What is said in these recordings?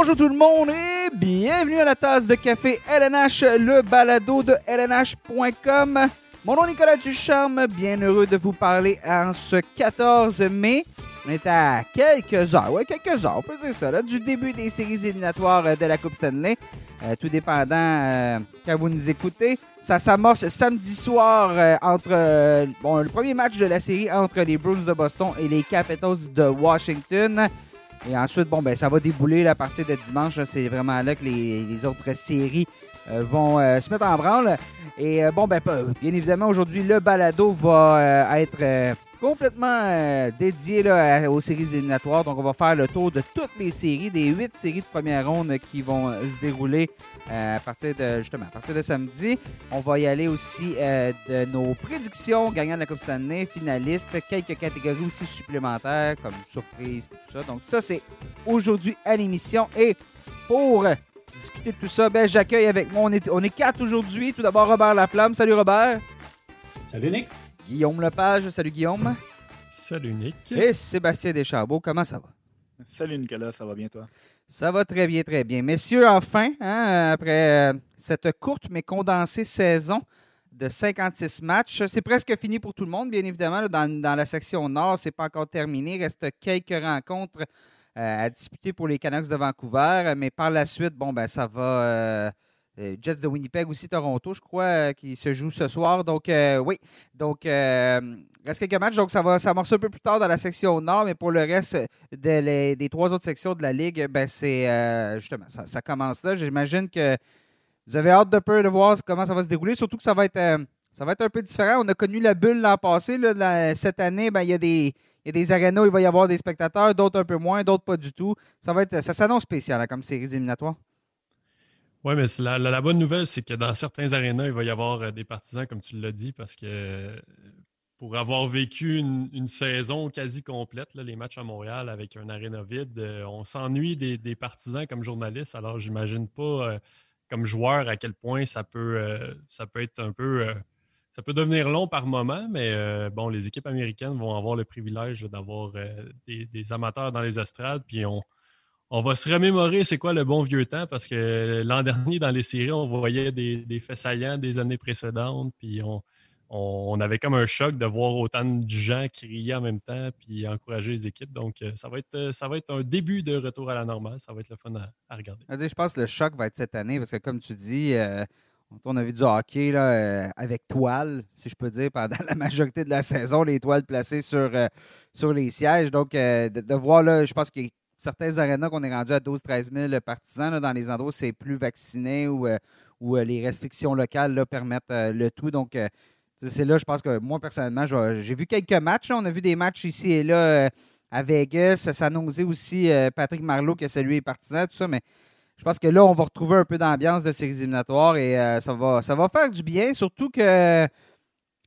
Bonjour tout le monde et bienvenue à la tasse de café LNH, le balado de LNH.com. Mon nom est Nicolas Ducharme, bien heureux de vous parler en ce 14 mai. On est à quelques heures, ouais, quelques heures, on peut dire ça, là, du début des séries éliminatoires euh, de la Coupe Stanley. Euh, tout dépendant euh, quand vous nous écoutez. Ça s'amorce samedi soir entre le premier match de la série entre les Bruins de Boston et les Capitals de Washington. Et ensuite, bon, ben, ça va débouler là, à partir de dimanche. C'est vraiment là que les, autres séries euh, vont euh, se mettre en branle. Et euh, bon, ben, bien évidemment, aujourd'hui, le balado va être complètement dédié là, aux séries éliminatoires. Donc, on va faire le tour de toutes les séries, des huit séries de première ronde qui vont se dérouler euh, à partir de justement à partir de samedi. On va y aller aussi euh, de nos prédictions gagnants de la Coupe Stanley, finalistes, quelques catégories aussi supplémentaires comme surprise et tout ça. Donc, ça, c'est aujourd'hui à l'émission. Et pour discuter de tout ça, ben, j'accueille avec moi, on est, on est quatre aujourd'hui. Tout d'abord, Robert Laflamme. Salut Robert. Salut Nick. Guillaume Lepage. Salut Guillaume. Salut Nick. Et Sébastien Deschambault. Comment ça va? Salut Nicolas, ça va bien toi? Ça va très bien, très bien. Messieurs, enfin, hein, après euh, cette courte mais condensée saison de 56 matchs, c'est presque fini pour tout le monde, bien évidemment. dans, la section nord, c'est pas encore terminé. Il reste quelques rencontres euh, à disputer pour les Canucks de Vancouver, mais par la suite, bon, ben, ça va. euh, Jets de Winnipeg aussi, Toronto, je crois, euh, qui se joue ce soir. Donc, euh, oui. Donc, euh, reste quelques matchs. Donc, ça va s'amorcer un peu plus tard dans la section nord, mais pour le reste des trois autres sections de la Ligue, ben, c'est euh, justement, ça, commence là. J'imagine que vous avez hâte de peu de voir comment ça va se dérouler, surtout que ça va être, euh, ça va être un peu différent. On a connu la bulle l'an passé. cette année, ben, il y a des. Il des où il va y avoir des spectateurs, d'autres un peu moins, d'autres pas du tout. Ça va être, ça s'annonce spécial hein, comme séries éliminatoires. Oui, mais la, la- bonne nouvelle, c'est que dans certains arénas, il va y avoir euh, des partisans, comme tu l'as dit, parce que euh, pour avoir vécu une, saison quasi complète, les matchs à Montréal avec un aréna vide, euh, on s'ennuie des, des partisans comme journaliste. Alors, j'imagine pas comme joueur à quel point ça peut, ça peut être un peu. ça peut devenir long par moment, mais bon, les équipes américaines vont avoir le privilège d'avoir des, des amateurs dans les estrades, puis on, on va se remémorer c'est quoi le bon vieux temps parce que l'an dernier, dans les séries, on voyait des, des faits saillants des années précédentes, puis on, avait comme un choc de voir autant de gens crier en même temps puis encourager les équipes. Donc, euh, ça va être, euh, ça va être un début de retour à la normale. Ça va être le fun à, regarder. Dire, Je pense que le choc va être cette année parce que, comme tu dis, euh, on a vu du hockey avec toile, si je peux dire, pendant la majorité de la saison, les toiles placées sur, les sièges. Donc, de, de voir, là, je pense qu'il y a certains arénas qu'on est rendu à 12-13 000 partisans dans les endroits où c'est plus vacciné ou euh, où euh, les restrictions locales permettent euh, le tout. Donc, c'est là, je pense que moi, personnellement, j'ai vu quelques matchs. On a vu des matchs ici et là à Vegas. Ça annonçait aussi Patrick Marleau qui a salué les partisans, tout ça, mais je pense que là, on va retrouver un peu d'ambiance de séries éliminatoires et ça, va, ça va faire du bien, surtout que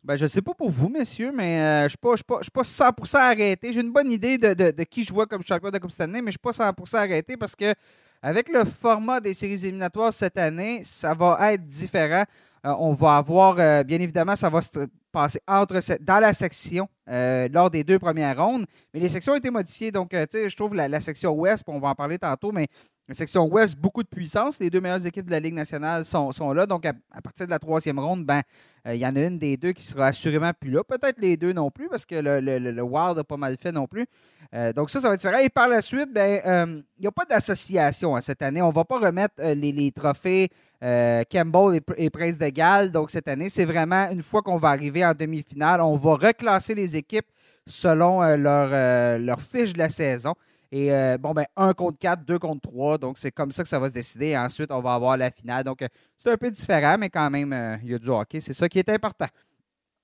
ben, je ne sais pas pour vous, messieurs, mais euh, je ne suis pas, je suis pas- je suis pas 100% arrêté. J'ai une bonne idée de, de- qui je vois comme champion de Coupe cette année, mais je ne suis pas 100% arrêté parce que avec le format des séries éliminatoires cette année, ça va être différent. Euh, on va avoir, euh, bien évidemment, ça va se passer entre dans la section lors des deux premières rondes, mais les sections ont été modifiées. Donc, je trouve la, la section ouest, on va en parler tantôt, mais la section ouest, beaucoup de puissance. Les deux meilleures équipes de la Ligue nationale sont, sont là. Donc, à, partir de la troisième ronde, ben, euh, il y en a une des deux qui sera assurément plus là. Peut-être les deux non plus, parce que le, le, le- Wild a pas mal fait non plus. Euh, donc, ça, ça va être différent. Et par la suite, ben, euh, il n'y a pas d'association hein, cette année. On ne va pas remettre les, les trophées Campbell et, et Prince de Galles. Donc, cette année, c'est vraiment une fois qu'on va arriver en demi-finale, on va reclasser les équipes selon leur, leur fiche de la saison. Et euh, bon, ben, 1 contre 4, 2 contre 3. Donc, c'est comme ça que ça va se décider. Ensuite, on va avoir la finale. Donc, euh, c'est un peu différent, mais quand même, euh, il y a du hockey. C'est ça qui est important.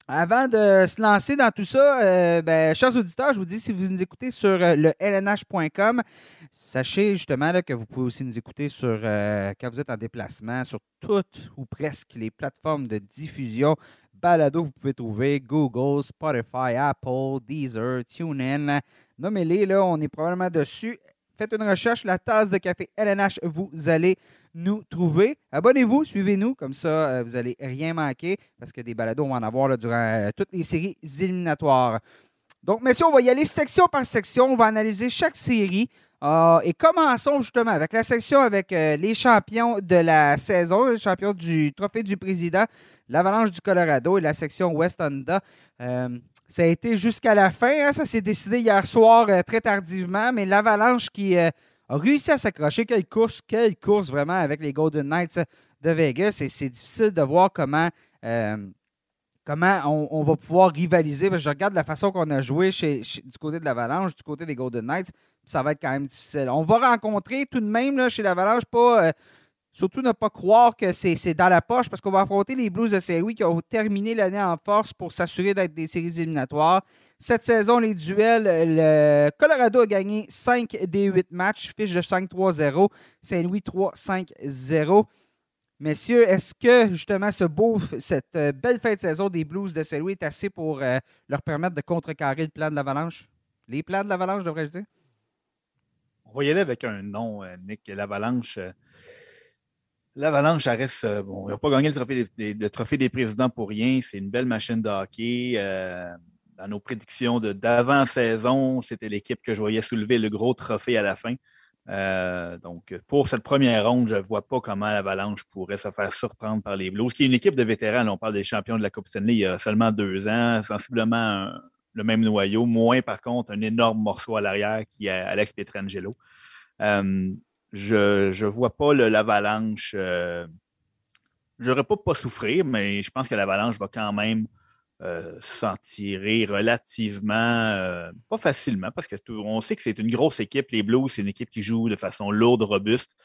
Avant de se lancer dans tout ça, ben, chers auditeurs, je vous dis, si vous nous écoutez sur le lnh.com, sachez justement là, que vous pouvez aussi nous écouter sur, quand vous êtes en déplacement sur toutes ou presque les plateformes de diffusion balado vous pouvez trouver Google, Spotify, Apple, Deezer, TuneIn. Nommez-les, là, on est probablement dessus. Faites une recherche, la tasse de café LNH, vous allez nous trouver. Abonnez-vous, suivez-nous, comme ça, euh, vous n'allez rien manquer, parce que des balados, on va en avoir là, durant euh, toutes les séries éliminatoires. Donc, messieurs, on va y aller section par section. On va analyser chaque série Ah, et commençons justement avec la section avec euh, les champions de la saison, les champions du Trophée du Président, l'Avalanche du Colorado et la section West Honda. Ça a été jusqu'à la fin, hein, ça s'est décidé hier soir euh, très tardivement, mais l'Avalanche qui a réussi à s'accrocher. Quelle course, quelle course vraiment avec les Golden Knights de Vegas. Et c'est difficile de voir comment comment on, va pouvoir rivaliser. je regarde la façon qu'on a joué du côté de l'Avalanche, du côté des Golden Knights, ça va être quand même difficile. On va rencontrer tout de même là, chez l'Avalanche, pas, euh, surtout ne pas croire que c'est dans la poche, parce qu'on va affronter les Blues de Saint-Louis qui ont terminé l'année en force pour s'assurer d'être des séries éliminatoires. Cette saison, les duels, le Colorado a gagné 5 des 8 matchs, fiche de 5-3-0, Saint-Louis 3-5-0. Messieurs, est-ce que justement ce beau, cette euh, belle fin de saison des Blues de Saint-Louis est assez pour euh, leur permettre de contrecarrer le plan de l'Avalanche? Les plans de l'Avalanche, devrais-je dire? On va y aller avec un nom, euh, Nick. L'Avalanche. L'Avalanche, ça reste. n'ont pas gagné le trophée des, présidents pour rien. C'est une belle machine de hockey. dans nos prédictions d'avant-saison, c'était l'équipe que je voyais soulever le gros trophée à la fin. Euh, donc, pour cette première ronde, je ne vois pas comment l'Avalanche pourrait se faire surprendre par les Blues, qui est une équipe de vétérans. on parle des champions de la Coupe Stanley il y a seulement deux ans, sensiblement le même noyau, moins par contre un énorme morceau à l'arrière qui est Alex Pietrangelo. Euh, je ne vois pas l'Avalanche. Euh, je n'aurais pas pas souffrir, mais je pense que l'Avalanche va quand même euh, s'en tirer relativement, euh, pas facilement, parce qu'on sait que c'est une grosse équipe. Les Blues, c'est une équipe qui joue de façon lourde, robuste.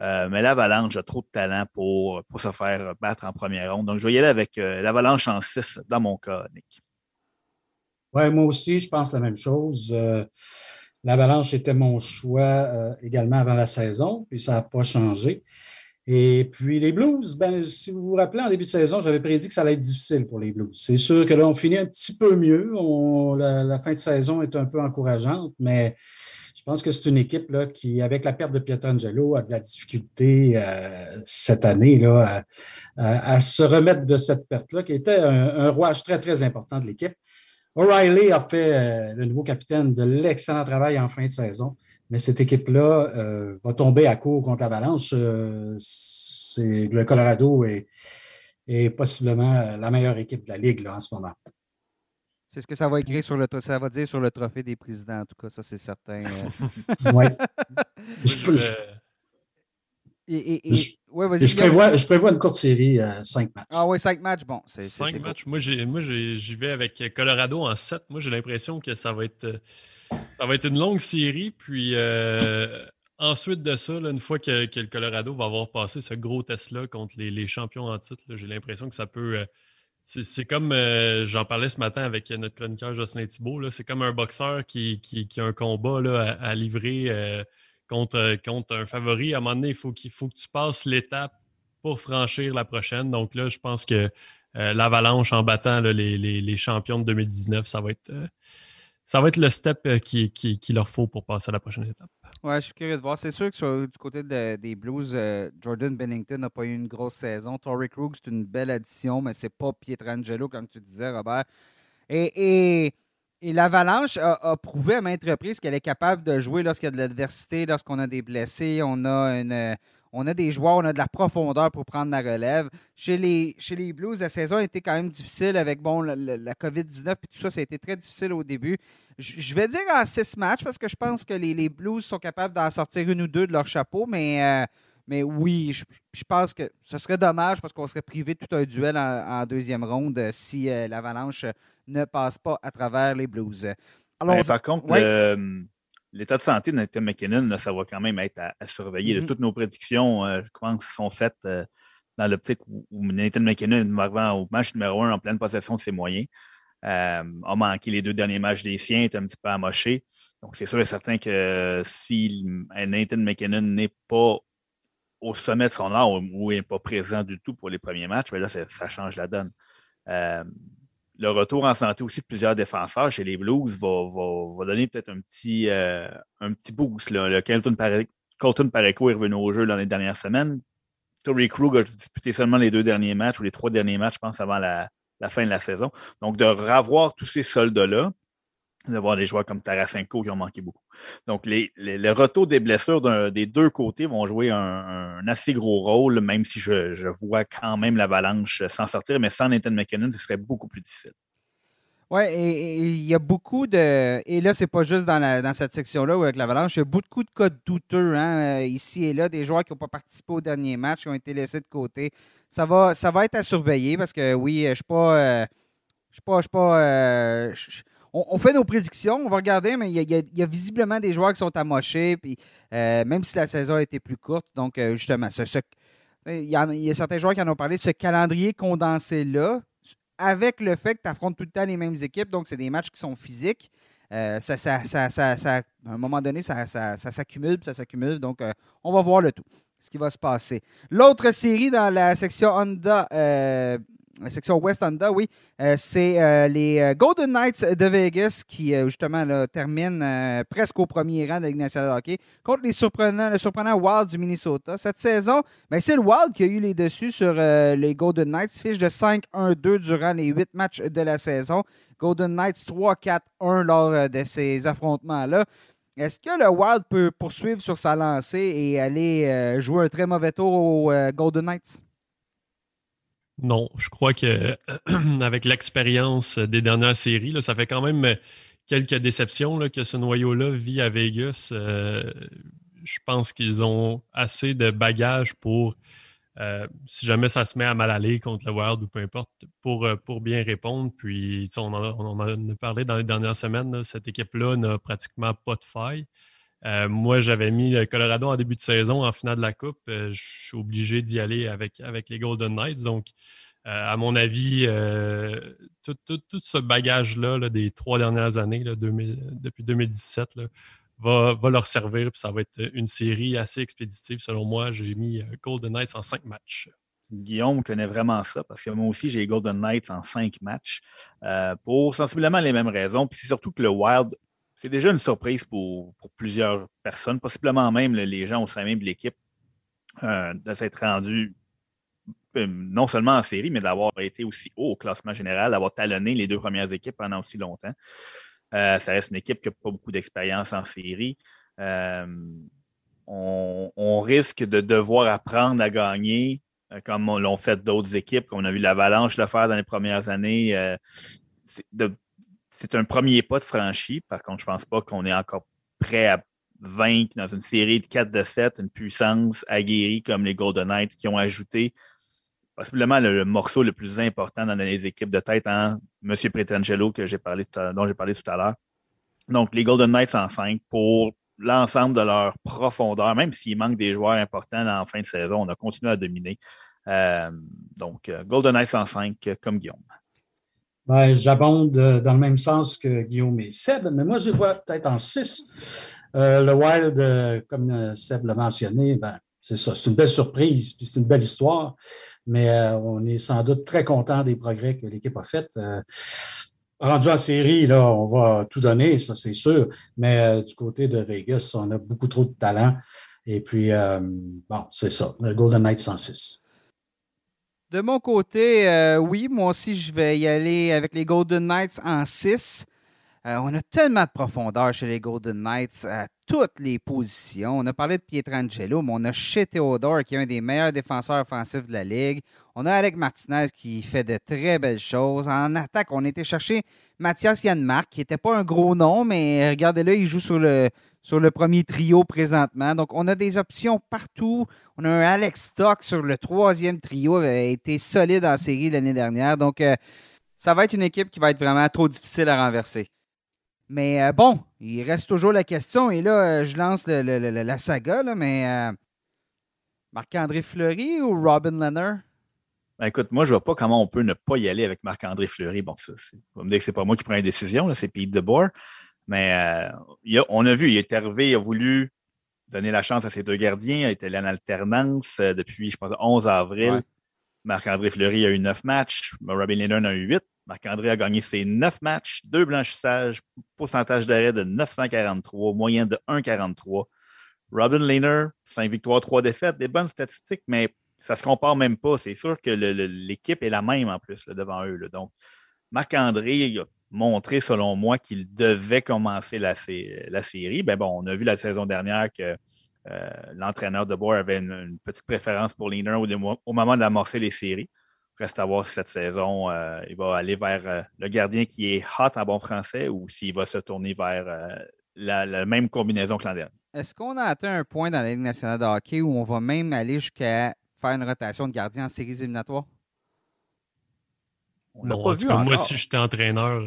Mais l'Avalanche a trop de talent pour, pour se faire battre en première ronde. Donc, je vais y aller avec l'Avalanche en 6 dans mon cas, Nick. Oui, moi aussi, je pense la même chose. L'Avalanche était mon choix également avant la saison, puis ça n'a pas changé. Et puis les Blues, ben, si vous vous rappelez, en début de saison, j'avais prédit que ça allait être difficile pour les Blues. C'est sûr que là, on finit un petit peu mieux. la, fin de saison est un peu encourageante, mais je pense que c'est une équipe là, qui, avec la perte de Pietrangelo, a de la difficulté euh, cette année là, à, se remettre de cette perte-là, qui était un, rouage très, très important de l'équipe. O'Reilly a fait, euh, le nouveau capitaine, de l'excellent travail en fin de saison. Mais cette équipe-là euh, va tomber à court contre l'Avalanche. Euh, le Colorado est, possiblement la meilleure équipe de la Ligue en ce moment. C'est ce que ça va écrire sur le ça va dire sur le trophée des présidents, en tout cas, ça c'est certain. oui. je, je, prévois, une courte série, euh, cinq matchs. Ah oui, cinq matchs, bon. cinq matchs. Moi, j'y vais avec Colorado en sept. Moi, j'ai l'impression que ça va être ça va être une longue série. Puis euh, ensuite de ça, une fois que, le Colorado va avoir passé ce gros test-là contre les, champions en titre, j'ai l'impression que ça peut. Euh, c'est comme, euh, j'en parlais ce matin avec notre chroniqueur Jocelyn Thibault, c'est comme un boxeur qui, a un combat à, livrer contre, contre un favori. À un moment donné, il faut, qu'il faut que tu passes l'étape pour franchir la prochaine. Donc là, je pense que l'avalanche en battant les, les, champions de 2019, ça va être ça va être le step euh, qu'il qui, leur faut pour passer à la prochaine étape. Ouais, je suis curieux de voir. C'est sûr que du côté des Blues, euh, Jordan Bennington n'a pas eu une grosse saison. Torrey Krug, c'est une belle addition, mais c'est pas Pietrangelo, comme tu disais, Robert. Et, l'Avalanche a, prouvé à maintes reprises qu'elle est capable de jouer lorsqu'il y a de l'adversité, lorsqu'on a des blessés, on a des joueurs, on a de la profondeur pour prendre la relève. Chez les, Blues, la saison a été quand même difficile avec la, COVID-19 et tout ça. Ça a été très difficile au début. Je, vais dire en six matchs parce que je pense que les, Blues sont capables d'en sortir une ou deux de leur chapeau, mais, euh, oui, je, pense que ce serait dommage parce qu'on serait privé de tout un duel en, deuxième ronde si euh, l'Avalanche ne passe pas à travers les Blues. Alors, par contre, l'état de santé de Nathan McKinnon, ça va quand même être à, surveiller. Mm-hmm. toutes nos prédictions, euh, je pense, sont faites euh, dans l'optique où, Nathan McKinnon va arriver au match numéro un en pleine possession de ses moyens. Euh, a manqué les deux derniers matchs des siens, est un petit peu amoché. Donc, c'est sûr et certain que si Nathan McKinnon n'est pas au sommet de son art ou n'est pas présent du tout pour les premiers matchs, mais ben là, ça, change la donne le retour en santé aussi de plusieurs défenseurs chez les Blues va, donner peut-être un petit, euh, un petit boost. Le Colton, Pareco est revenu au jeu dans les dernières semaines. Tory Krug a disputé seulement les deux derniers matchs ou les trois derniers matchs, je pense, avant la, fin de la saison. Donc, de revoir tous ces soldats-là, de voir des joueurs comme Tarasenko qui ont manqué beaucoup. Donc, les, le retour des blessures des deux côtés vont jouer un, assez gros rôle, même si je, vois quand même l'avalanche s'en sortir, mais sans Nathan McKinnon, ce serait beaucoup plus difficile. Oui, et il y a beaucoup de. Et là, c'est pas juste dans, dans cette section-là avec l'Avalanche. Il y a beaucoup de cas douteux hein, euh, ici et là, des joueurs qui n'ont pas participé au dernier match, qui ont été laissés de côté. Ça va, ça va être à surveiller parce que oui, je ne suis pas. Euh, je suis pas. Je suis pas euh, on, fait nos prédictions, on va regarder, mais il y, a, visiblement des joueurs qui sont amochés, puis, même si la saison a été plus courte. Donc, justement, il, y a, certains joueurs qui en ont parlé. Ce calendrier condensé-là, avec le fait que tu affrontes tout le temps les mêmes équipes, donc c'est des matchs qui sont physiques. Euh, ça, à un moment donné, ça, s'accumule, ça s'accumule. Donc, euh, on va voir le tout, ce qui va se passer. L'autre série dans la section Honda, euh, la section West Honda, oui, euh, c'est euh, les euh, Golden Knights de Vegas qui, justement, terminent presque au premier rang de la hockey contre les surprenants, le surprenant Wild du Minnesota. Cette saison, ben, c'est le Wild qui a eu les dessus sur les Golden Knights, fiche de 5-1-2 durant les huit matchs de la saison. Golden Knights 3-4-1 lors de ces affrontements-là. Est-ce que le Wild peut poursuivre sur sa lancée et aller jouer un très mauvais tour aux Golden Knights? Non, je crois que avec l'expérience des dernières séries, ça fait quand même quelques déceptions que ce noyau-là vit à Vegas. Euh, je pense qu'ils ont assez de bagages pour, euh, si jamais ça se met à mal aller contre le Wild ou peu importe, pour, euh, pour bien répondre. Puis, on en, a, parlé dans les dernières semaines, cette équipe-là n'a pratiquement pas de faille. Euh, moi, j'avais mis le Colorado en début de saison en finale de la Coupe. Euh, je suis obligé d'y aller avec, avec les Golden Knights. Donc, euh, à mon avis, tout, ce bagage-là des trois dernières années, depuis 2017, va, leur servir. Puis ça va être une série assez expéditive. Selon moi, j'ai mis Golden Knights en cinq matchs. Guillaume connaît vraiment ça parce que moi aussi, j'ai Golden Knights en cinq matchs pour sensiblement les mêmes raisons. Puis c'est surtout que le Wild c'est déjà une surprise pour, plusieurs personnes, possiblement même les gens au sein même de l'équipe, euh, de s'être rendu euh, non seulement en série, mais d'avoir été aussi haut au classement général, d'avoir talonné les deux premières équipes pendant aussi longtemps. Euh, ça reste une équipe qui n'a pas beaucoup d'expérience en série. On, risque de devoir apprendre à gagner, comme l'ont fait d'autres équipes, comme on a vu l'Avalanche le faire dans les premières années, c'est un premier pas de franchi. Par contre, je ne pense pas qu'on est encore prêt à vaincre dans une série de 4 de 7 une puissance aguerrie comme les Golden Knights qui ont ajouté possiblement le, morceau le plus important dans les équipes de tête en M. Pretangelo dont j'ai parlé tout à l'heure. Donc, les Golden Knights en 5 pour l'ensemble de leur profondeur, même s'il manque des joueurs importants en fin de saison, on a continué à dominer. Euh, donc, euh, Golden Knights en 5 comme Guillaume. Ben, J'abonde euh, dans le même sens que Guillaume et Seb, mais moi, je vois peut-être en six. Euh, le Wild, euh, comme Seb l'a mentionné, ben, c'est ça, c'est une belle surprise, puis c'est une belle histoire, mais on est sans doute très content des progrès que l'équipe a fait. rendu en série, là, on va tout donner, ça c'est sûr, mais du côté de Vegas, on a beaucoup trop de talent. Et puis, bon, c'est ça, le Golden Knight 106. De mon côté, euh, oui, moi aussi, je vais y aller avec les Golden Knights en 6. Euh, on a tellement de profondeur chez les Golden Knights à toutes les positions. On a parlé de Pietrangelo, mais on a chez Theodore, qui est un des meilleurs défenseurs offensifs de la Ligue. On a Alec Martinez qui fait de très belles choses. En attaque, on a été chercher Mathias Yanmark, qui n'était pas un gros nom, mais regardez-le, il joue sur le, sur le premier trio présentement. Donc, on a des options partout. On a un Alex Stock sur le troisième trio, il a été solide en série l'année dernière. Donc, euh, ça va être une équipe qui va être vraiment trop difficile à renverser. Mais euh, bon, il reste toujours la question. Et là, euh, je lance la saga, mais Marc-André Fleury ou Robin Leonard? Ben écoute, moi, je ne vois pas comment on peut ne pas y aller avec Marc-André Fleury. Bon, ça, vous me dire que ce n'est pas moi qui prends la décision, c'est Pete DeBoer. Mais euh, on a vu, il est arrivé, il a voulu donner la chance à ses deux gardiens. Il était en alternance euh, depuis, je pense, 11 avril. Marc-André Fleury a eu neuf matchs. Robin Lehner en a eu huit. Marc-André a gagné ses neuf matchs, deux blanchissages, pourcentage d'arrêt de 943, moyenne de 1,43. Robin Lehner, 5 victoires, 3 défaites, des bonnes statistiques, mais ça ne se compare même pas. C'est sûr que l'équipe est la même en plus devant eux. Donc, Marc-André, montré, selon moi, qu'il devait commencer la, série. Ben bon, on a vu la saison dernière que euh, l'entraîneur de Boer avait une, petite préférence pour Leaner au, au moment d'amorcer les séries. Reste à voir si cette saison, euh, il va aller vers euh, le gardien qui est hot en bon français ou s'il va se tourner vers la, même combinaison que l'an dernier. Est-ce qu'on a atteint un point dans la Ligue nationale de hockey où on va même aller jusqu'à faire une rotation de gardien en séries éliminatoires? Non, moi, si j'étais entraîneur,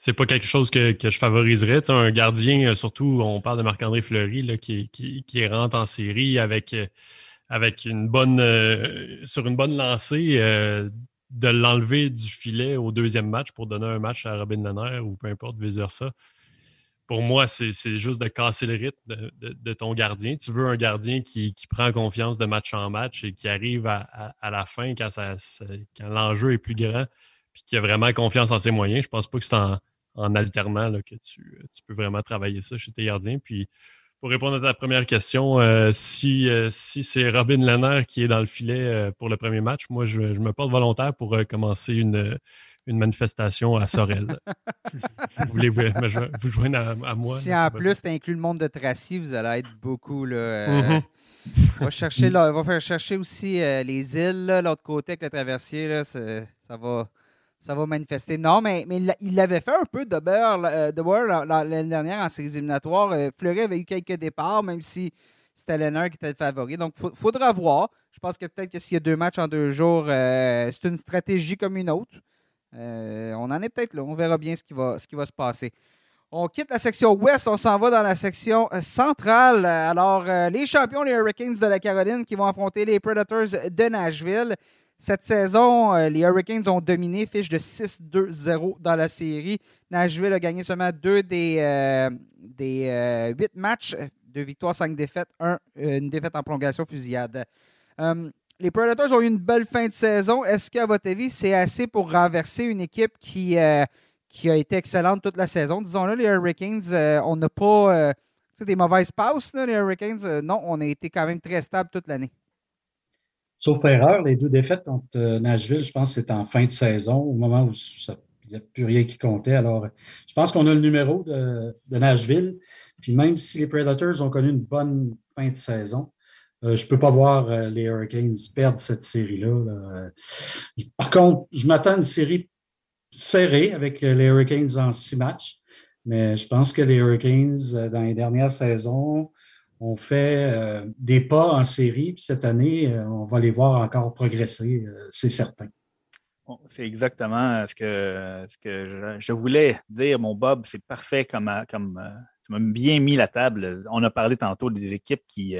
c'est pas quelque chose que, je favoriserais. Un gardien, euh, surtout, on parle de Marc-André Fleury, qui, qui, rentre en série avec, euh, avec une bonne euh, sur une bonne lancée, de l'enlever du filet au deuxième match pour donner un match à Robin Lenner ou peu importe, vice-versa. Pour moi, c'est juste de casser le rythme de, ton gardien. Tu veux un gardien qui, prend confiance de match en match et qui arrive à, la fin quand, l'enjeu est plus grand puis qui a vraiment confiance en ses moyens. Je pense pas que c'est en, alternant que tu, peux vraiment travailler ça chez tes gardiens. Puis pour répondre à ta première question, euh, si, euh, si c'est Robin Lenner qui est dans le filet euh, pour le premier match, moi, je, me porte volontaire pour commencer une, une manifestation à Sorel. vous voulez vous, vous joindre à, moi? Si en plus tu inclus le monde de Tracy, vous allez être beaucoup. Là, mm-hmm. on, va chercher, va faire chercher aussi les îles, l'autre côté avec le traversier. Là, ça va ça va manifester. Non, mais, mais il l'avait fait un peu de beurre, euh, de l'année dernière en séries éliminatoires. Euh, Fleury avait eu quelques départs, même si c'était Lenner qui était le favori. Donc, il faudra voir. Je pense que peut-être que s'il y a deux matchs en deux jours, euh, c'est une stratégie comme une autre. On en est peut-être là. On verra bien ce qui va, ce qui va se passer. On quitte la section ouest, on s'en va dans la section centrale. Alors, les champions, les Hurricanes de la Caroline, qui vont affronter les Predators de Nashville. Cette saison, euh, les Hurricanes ont dominé, fiche de 6-2-0 dans la série. Nashville a gagné seulement deux des, euh, des euh, huit matchs, deux victoires, cinq défaites, une défaite en prolongation fusillade. Les Predators ont eu une belle fin de saison. Est-ce qu'à votre avis, c'est assez pour renverser une équipe qui, qui a été excellente toute la saison? Disons-le, les Hurricanes, on n'a pas des mauvaises passes, les Hurricanes. non, on a été quand même très stable toute l'année. Sauf erreur, les deux défaites contre euh, Nashville, je pense que c'était en fin de saison, au moment où il n'y a plus rien qui comptait. Alors, je pense qu'on a le numéro de, Nashville. Puis même si les Predators ont connu une bonne fin de saison, euh, je ne peux pas voir euh, les Hurricanes perdre cette série-là. Par contre, je m'attends à une série serrée avec les Hurricanes en six matchs. Mais je pense que les Hurricanes, dans les dernières saisons, on fait euh, des pas en série, puis cette année, euh, on va les voir encore progresser, euh, c'est certain. C'est exactement ce que, ce que je, voulais dire, mon Bob. C'est parfait comme, comme tu m'as bien mis la table. On a parlé tantôt des équipes qui,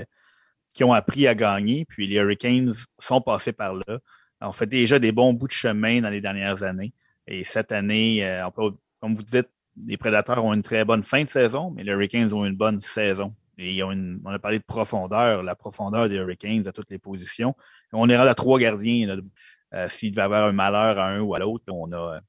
qui ont appris à gagner, puis les Hurricanes sont passés par là. On fait déjà des bons bouts de chemin dans les dernières années. Et cette année, comme vous dites, les Prédateurs ont une très bonne fin de saison, mais les Hurricanes ont une bonne saison on a parlé de profondeur, la profondeur des Hurricanes à toutes les positions. On est à trois gardiens. Euh, s'il devait avoir un malheur à un ou à l'autre, on a euh,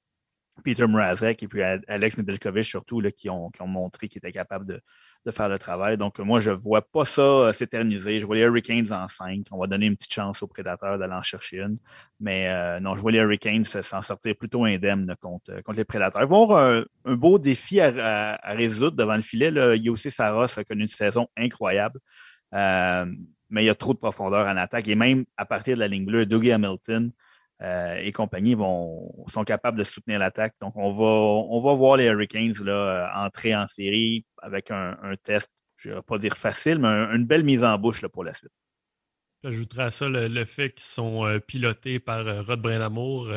Peter Mrazek et puis Alex Nedeljkovic surtout qui, ont, montré qu'ils étaient capables de, faire le travail. Donc, moi, je ne vois pas ça euh, s'éterniser. Je vois les Hurricanes en 5. On va donner une petite chance aux prédateurs d'aller en chercher une. Mais euh, non, je vois les Hurricanes s'en sortir plutôt indemnes contre, les prédateurs. Ils vont avoir un, beau défi à, résoudre devant le filet. Là. Yossi Saros a connu une saison incroyable. Euh, mais il y a trop de profondeur en attaque. Et même à partir de la ligne bleue, Dougie Hamilton, euh, et compagnie vont, sont capables de soutenir l'attaque. Donc, on va, on va voir les Hurricanes là, euh, entrer en série avec un, test, je ne vais pas dire facile, mais une belle mise en bouche là, pour la suite. J'ajouterais à ça le, fait qu'ils sont euh, pilotés par Rod Brindamour.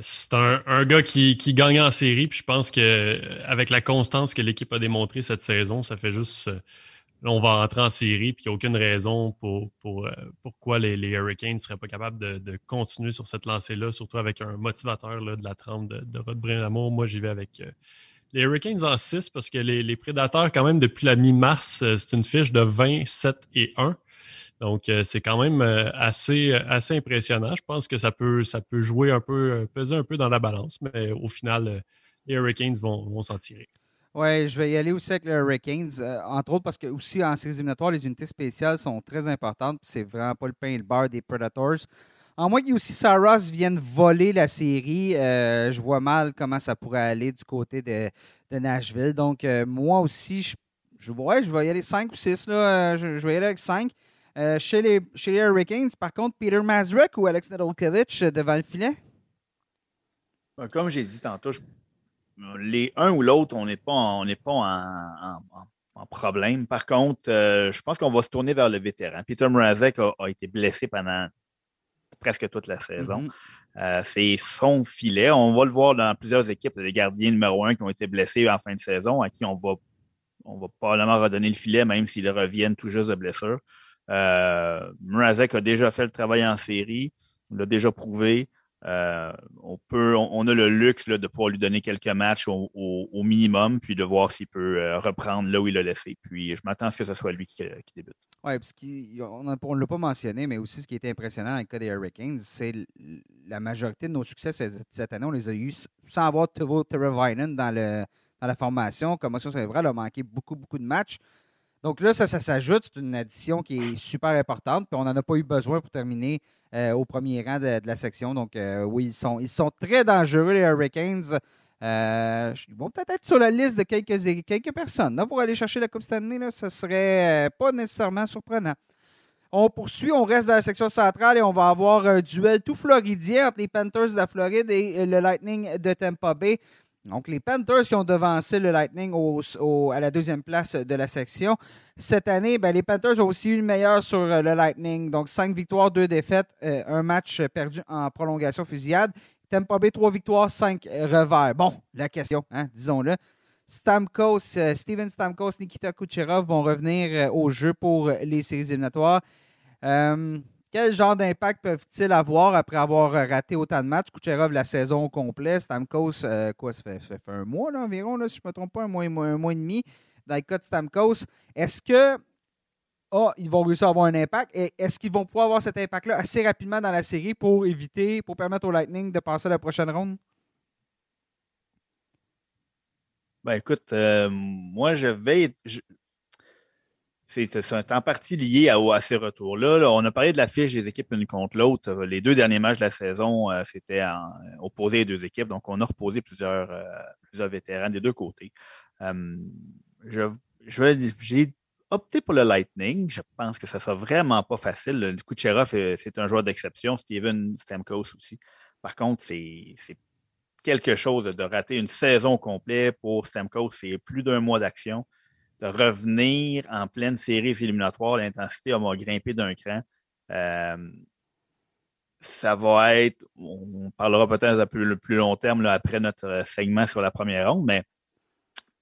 c'est un, gars qui, qui, gagne en série, puis je pense qu'avec la constance que l'équipe a démontrée cette saison, ça fait juste On va rentrer en série, puis il n'y a aucune raison pour, pour euh, pourquoi les, Hurricanes ne seraient pas capables de, continuer sur cette lancée-là, surtout avec un motivateur là, de la trempe de, de Rod Brinamour. Moi, j'y vais avec euh, les Hurricanes en 6 parce que les, les, Prédateurs, quand même, depuis la mi-mars, euh, c'est une fiche de 20, 7 et 1. Donc, c'est quand même assez, assez impressionnant. Je pense que ça peut, ça peut jouer un peu, peser un peu dans la balance, mais au final, les Hurricanes vont, vont s'en tirer. Oui, je vais y aller aussi avec les Hurricanes, euh, entre autres parce que aussi en séries éliminatoires, les unités spéciales sont très importantes. C'est vraiment pas le pain et le beurre des Predators. En moins aussi Saros vienne voler la série, je vois mal comment ça pourrait aller du côté de, Nashville. Donc, moi aussi, je, je, je vais y aller 5 ou 6. Là, je, vais y aller avec 5. chez, les, Hurricanes, par contre, Peter Mazurek ou Alex Nedolkovich devant le filet? Comme j'ai dit tantôt, les un ou l'autre, on n'est pas, on pas en, problème. Par contre, je pense qu'on va se tourner vers le vétéran. Peter Mrazek a, été blessé pendant presque toute la saison. Mm-hmm. Euh, c'est son filet. On va le voir dans plusieurs équipes, les gardiens numéro un qui ont été blessés en fin de saison, à qui on va, on va probablement redonner le filet, même s'ils reviennent tout juste de blessure. Euh, Mrazek a déjà fait le travail en série, il l'a déjà prouvé. Euh, on, peut, on, a le luxe de pouvoir lui donner quelques matchs au, minimum, puis de voir s'il peut euh, reprendre là où il l'a laissé. Puis je m'attends à ce que ce soit lui qui, débute. Oui, parce qu'on ne l'a pas mentionné, mais aussi ce qui était impressionnant dans le cas des Hurricanes, c'est la majorité de nos succès cette, année, on les a eus sans avoir Tavo Teravainen dans, le, dans la formation. Commotion cérébrale a manqué beaucoup, beaucoup de matchs. Donc là, ça, s'ajoute. C'est une addition qui est super importante. Puis on n'en a pas eu besoin pour terminer euh, au premier rang de, la section. Donc euh, oui, ils sont, très dangereux, les Hurricanes. Euh, ils vont peut-être être sur la liste de quelques, personnes pour aller chercher la Coupe Stanley. Là, ce serait pas nécessairement surprenant. On poursuit, on reste dans la section centrale et on va avoir un duel tout floridien entre les Panthers de la Floride et le Lightning de Tampa Bay. Donc, les Panthers qui ont devancé le Lightning à la deuxième place de la section. Cette année, ben, les Panthers ont aussi eu le meilleur sur euh, le Lightning. Donc, cinq victoires, deux défaites, euh, un match perdu en prolongation fusillade. Tampa Bay, trois victoires, cinq revers. Bon, la question, hein, disons-le. Stamkos, euh, Steven Stamkos, Nikita Kucherov vont revenir au jeu pour les séries éliminatoires. Quel genre d'impact peuvent-ils avoir après avoir raté autant de matchs? Kucherov, la saison complète. Stamkos, euh, quoi, ça fait, un mois environ, là, si je ne me trompe pas, un mois, un mois et demi dans le cas de Stamkos. Est-ce que oh, ils vont réussir à avoir un impact? Est-ce qu'ils vont pouvoir avoir cet impact-là assez rapidement dans la série pour éviter, pour permettre au Lightning de passer à la prochaine ronde? Ben écoute, euh, moi je vais c'est en partie lié à, ces retours-là. On a parlé de la fiche des équipes une contre l'autre. Les deux derniers matchs de la saison, euh, c'était opposé les deux équipes. Donc, on a reposé plusieurs, euh, plusieurs vétérans des deux côtés. Euh, je, j'ai opté pour le Lightning. Je pense que ça sera vraiment pas facile. Le Kucherov, c'est un joueur d'exception. Steven Stamkos aussi. Par contre, c'est quelque chose de rater une saison complète pour Stamkos. C'est plus d'un mois d'action revenir en pleine série éliminatoire, l'intensité va grimper d'un cran. Euh, ça va être, on parlera peut-être un peu le plus long terme après notre segment sur la première ronde, mais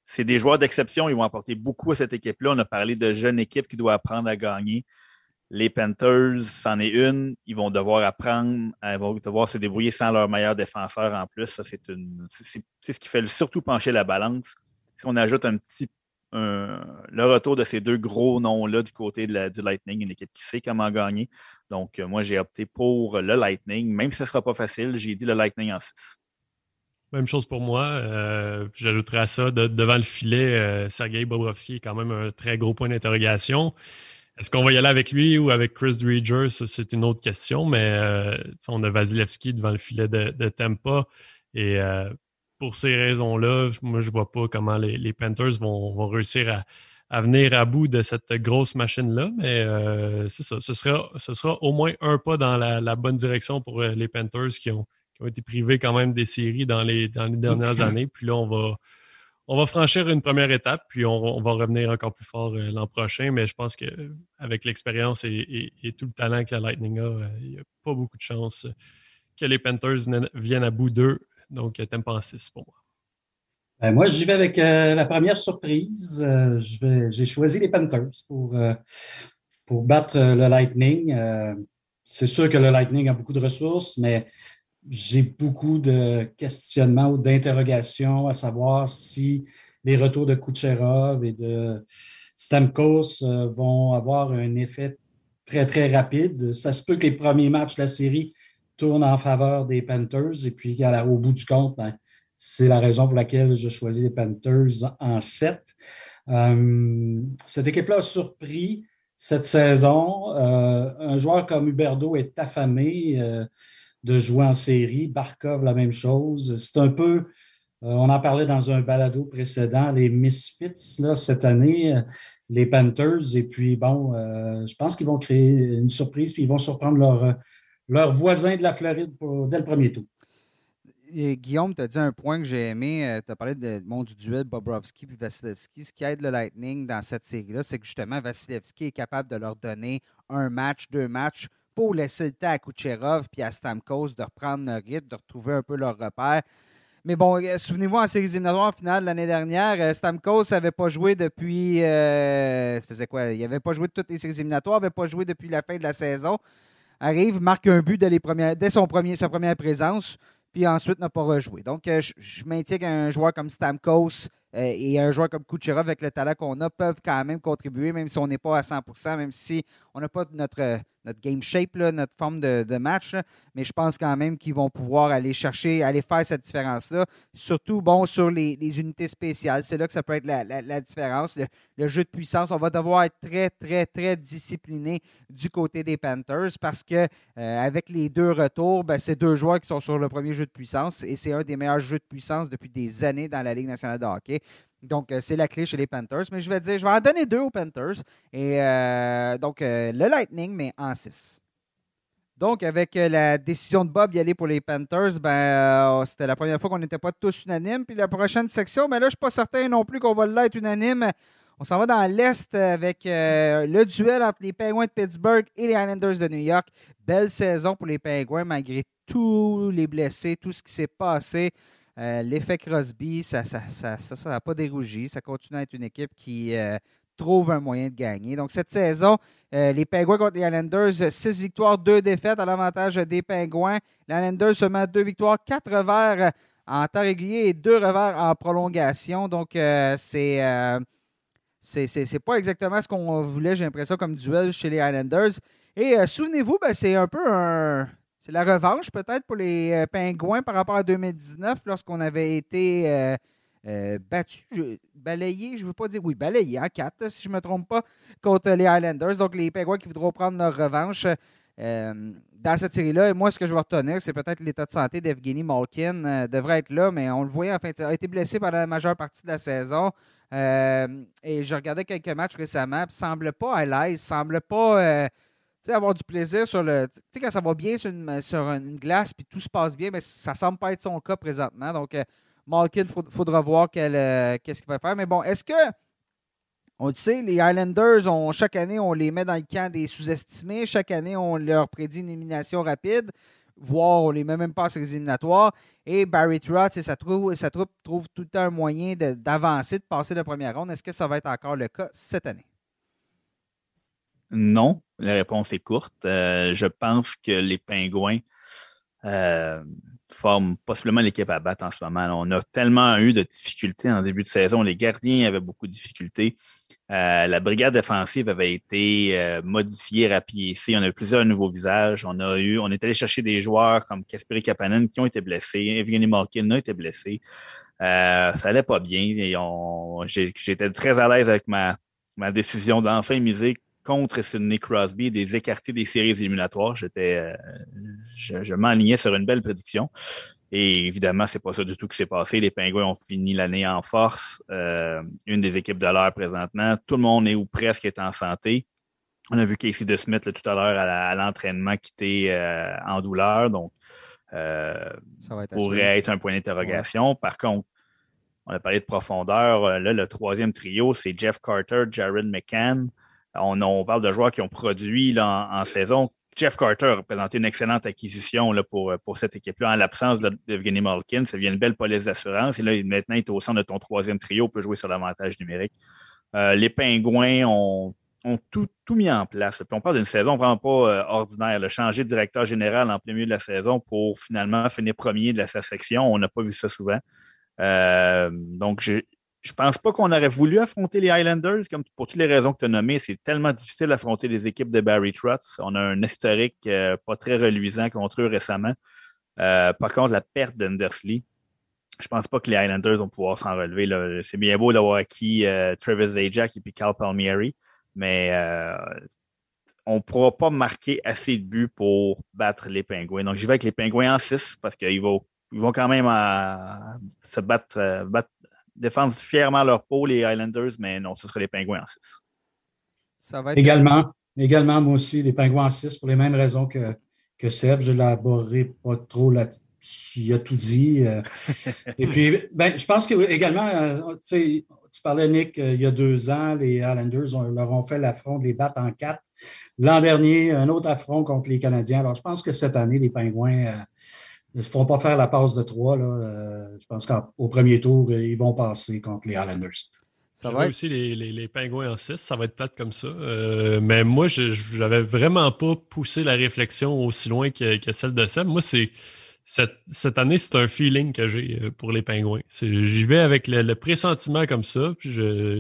c'est des joueurs d'exception. Ils vont apporter beaucoup à cette équipe-là. On a parlé de jeunes équipes qui doivent apprendre à gagner. Les Panthers, c'en est une. Ils vont devoir apprendre, ils vont devoir se débrouiller sans leur meilleur défenseur en plus. C'est ce qui fait surtout pencher la balance. Si on ajoute un petit le retour de ces deux gros noms-là du côté de la, du Lightning, une équipe qui sait comment gagner. Donc, euh, moi, j'ai opté pour le Lightning. Même si ce ne sera pas facile, j'ai dit le Lightning en 6. Même chose pour moi. Euh, j'ajouterais à ça, devant le filet, euh, Sergei Bobrovski est quand même un très gros point d'interrogation. Est-ce qu'on va y aller avec lui ou avec Chris Dreger? c'est une autre question, mais on a Vasilevski devant le filet de, de Tampa. Et pour ces raisons-là, moi, je ne vois pas comment les, Panthers vont, réussir à, venir à bout de cette grosse machine-là. Mais euh, c'est ça. Ce sera, ce sera au moins un pas dans la, bonne direction pour euh, les Panthers qui ont, été privés quand même des séries dans les, dernières années. Puis là, on va, on va franchir une première étape, puis on, va revenir encore plus fort euh, l'an prochain. Mais je pense qu'avec l'expérience et, tout le talent que la Lightning a, il n'y a pas beaucoup de chances que les Panthers viennent à bout d'eux donc, t'aimes pas en 6 pour moi. Ben, moi, j'y vais avec euh, la première surprise. Euh, j'ai choisi les Panthers pour, euh, pour battre le Lightning. c'est sûr que le Lightning a beaucoup de ressources, mais j'ai beaucoup de questionnements ou d'interrogations à savoir si les retours de Kucherov et de Stamkos vont avoir un effet très, très rapide. Ça se peut que les premiers matchs de la série tourne en faveur des Panthers. Et puis, au bout du compte, ben, c'est la raison pour laquelle je choisis les Panthers en 7. Euh, cette équipe-là a surpris. cette saison. un joueur comme Huberdo est affamé de jouer en série. Barkov, la même chose. C'est un peu, on en parlait dans un balado précédent, les Misfits là, cette année les Panthers. Et puis, bon, euh, je pense qu'ils vont créer une surprise, puis ils vont surprendre leur voisins de la Floride dès le premier tour. Guillaume, tu as dit un point que j'ai aimé. Euh, tu as parlé de, du duel Bobrovski et Vasilevski. Ce qui aide le Lightning dans cette série-là, c'est que justement, Vasilevski est capable de leur donner un match, deux matchs pour laisser le temps à Kucherov et à Stamkos de reprendre leur rythme, de retrouver un peu leur repère. Mais bon, euh, souvenez-vous, en séries éliminatoires finale l'année dernière, euh, Stamkos n'avait pas joué depuis. Ça faisait quoi? Il n'avait pas joué toutes les séries éliminatoires, n'avait pas joué depuis la fin de la saison. Arrive, marque un but dès, les dès son premier, sa première présence, puis ensuite n'a pas rejoué. Donc, je, je maintiens qu'un joueur comme Stamkos et un joueur comme Kucherov, avec le talent qu'on a, peuvent quand même contribuer, même si on n'est pas à 100% même si on n'a pas notre notre game shape, notre forme de, match. mais je pense quand même qu'ils vont pouvoir aller chercher, aller faire cette différence-là. Surtout, bon, sur les, unités spéciales. C'est là que ça peut être la, différence. Le, jeu de puissance, on va devoir être très, très, très discipliné du côté des Panthers parce que euh, avec les deux retours, ben, c'est deux joueurs qui sont sur le premier jeu de puissance et c'est un des meilleurs jeux de puissance depuis des années dans la Ligue nationale de hockey. Donc, euh, c'est la clé chez les Panthers. Mais je vais dire, je vais en donner deux aux Panthers. Et euh, donc, euh, le Lightning, mais en 6. Donc, avec la décision de Bob y aller pour les Panthers, ben, c'était la première fois qu'on n'était pas tous unanimes. Puis la prochaine section, mais ben là, je ne suis pas certain non plus qu'on va l'être unanime. On s'en va dans l'Est avec le duel entre les Penguins de Pittsburgh et les Islanders de New York. Belle saison pour les Penguins, malgré tous les blessés, tout ce qui s'est passé. Euh, l'effet Crosby, ça n'a ça, ça, pas dérougi. Ça continue à être une équipe qui euh, trouve un moyen de gagner. Donc, cette saison, euh, les Penguins contre les Islanders, 6 victoires, 2 défaites à l'avantage des Penguins. Les Islanders seulement 2 victoires, 4 revers en temps régulier et 2 revers en prolongation. Donc, c'est. c'est pas exactement ce qu'on voulait, j'ai l'impression, comme duel chez les Islanders. Et souvenez-vous, ben, c'est un peu un, c'est la revanche peut-être pour les euh, Pingouins par rapport à 2019 lorsqu'on avait été euh, euh, battu, balayé, je ne veux pas dire, oui, balayé en quatre, si je ne me trompe pas, contre les Highlanders. Donc les Pingouins qui voudront prendre leur revanche dans cette série-là. Et moi, ce que je vais retenir, c'est peut-être l'état de santé d'Evgeny Malkin devrait être là, mais on le voyait, en fait, il a été blessé pendant la majeure partie de la saison. et je regardais quelques matchs récemment, ne semble pas à l'aise, semble pas sais, avoir du plaisir sur le. Tu sais, quand ça va bien sur une, sur une glace puis tout se passe bien, mais ça semble pas être son cas présentement. Donc, euh, Malkin, il faudra voir euh, qu'est-ce qu'il va faire. Mais bon, est-ce que. On le les Islanders, chaque année, on les met dans le camp des sous-estimés. Chaque année, on leur prédit une élimination rapide, voire on les met même pas sur les éliminatoires. Et Barry Trotz et sa troupe, sa troupe tout un moyen d'avancer, de passer la première ronde. Est-ce que ça va être encore le cas cette année? Non, la réponse est courte. Euh, je pense que les Pingouins euh, forment possiblement l'équipe à battre en ce moment. On a tellement eu de difficultés en début de saison. Les gardiens avaient beaucoup de difficultés. Euh, la brigade défensive avait été modifiée, rapiécée. On a eu plusieurs nouveaux visages. On a eu, on est allé chercher des joueurs comme Kasperi Kapanen qui ont été blessés. Evgeny Malkin a été blessé. ça allait pas bien. J'étais très à l'aise avec ma, ma décision d'enfin miser contre Sidney Crosby des écartés des séries éliminatoires. J'étais, euh, je, m'enlignais sur une belle prédiction. Et évidemment, c'est pas ça du tout qui s'est passé. Les Pingouins ont fini l'année en force. Euh, une des équipes de l'heure présentement. Tout le monde est ou presque est en santé. On a vu Casey DeSmith tout à l'heure à l'entraînement quitter euh, en douleur. Donc, ça pourrait être un point d'interrogation. Par contre, on a parlé de profondeur. Là, le troisième trio, c'est Jeff Carter, Jared McCann. On, parle de joueurs qui ont produit en, saison. Jeff Carter a représenté une excellente acquisition là, pour, pour cette équipe-là en l'absence d'Evgeny Malkin. Ça devient une belle police d'assurance. Et là, maintenant, il est au centre de ton troisième trio, peut jouer sur l'avantage numérique. Euh, les Pingouins ont, tout, mis en place. on parle d'une saison vraiment pas euh, ordinaire. Le changer de directeur général en plein milieu de la saison pour finalement finir premier de la section. On n'a pas vu ça souvent. Euh, donc, je pense pas qu'on aurait voulu affronter les Highlanders, comme pour toutes les raisons que tu as nommées. C'est tellement difficile d'affronter les équipes de Barry Trotz. On a un historique euh, pas très reluisant contre eux récemment. Euh, par contre, la perte d'Endersley, je pense pas que les Highlanders vont pouvoir s'en relever. C'est bien beau d'avoir acquis euh, Travis Zajac et puis Cal Palmieri. Mais on ne pourra pas marquer assez de buts pour battre les Pingouins. Donc, j'y vais avec les Pingouins en 6 parce qu'ils vont, ils vont quand même se battre, défendre fièrement leur peau, les Highlanders, mais non, ce sera les Pingouins en 6. Ça va être... Également, également, moi aussi, les Pingouins en 6 pour les mêmes raisons que, que Seb. Je ne l'élaborerai pas trop là il a tout dit. Euh. Et puis, ben, je pense que également, euh, tu parlais, Nick, euh, il y a deux ans, les Islanders leur ont fait l'affront de les battre en quatre. L'an dernier, un autre affront contre les Canadiens. Alors, je pense que cette année, les Pingouins ne feront pas faire la passe de trois. Là. je pense qu'au premier tour, ils vont passer contre les Islanders. Ça va aussi les, les, pingouins en 6, ça va être plate comme ça. mais moi, je n'avais vraiment pas poussé la réflexion aussi loin que, que celle de Seb. Moi, c'est cette, année, c'est un feeling que j'ai euh, pour les pingouins. J'y vais avec le, pressentiment comme ça, puis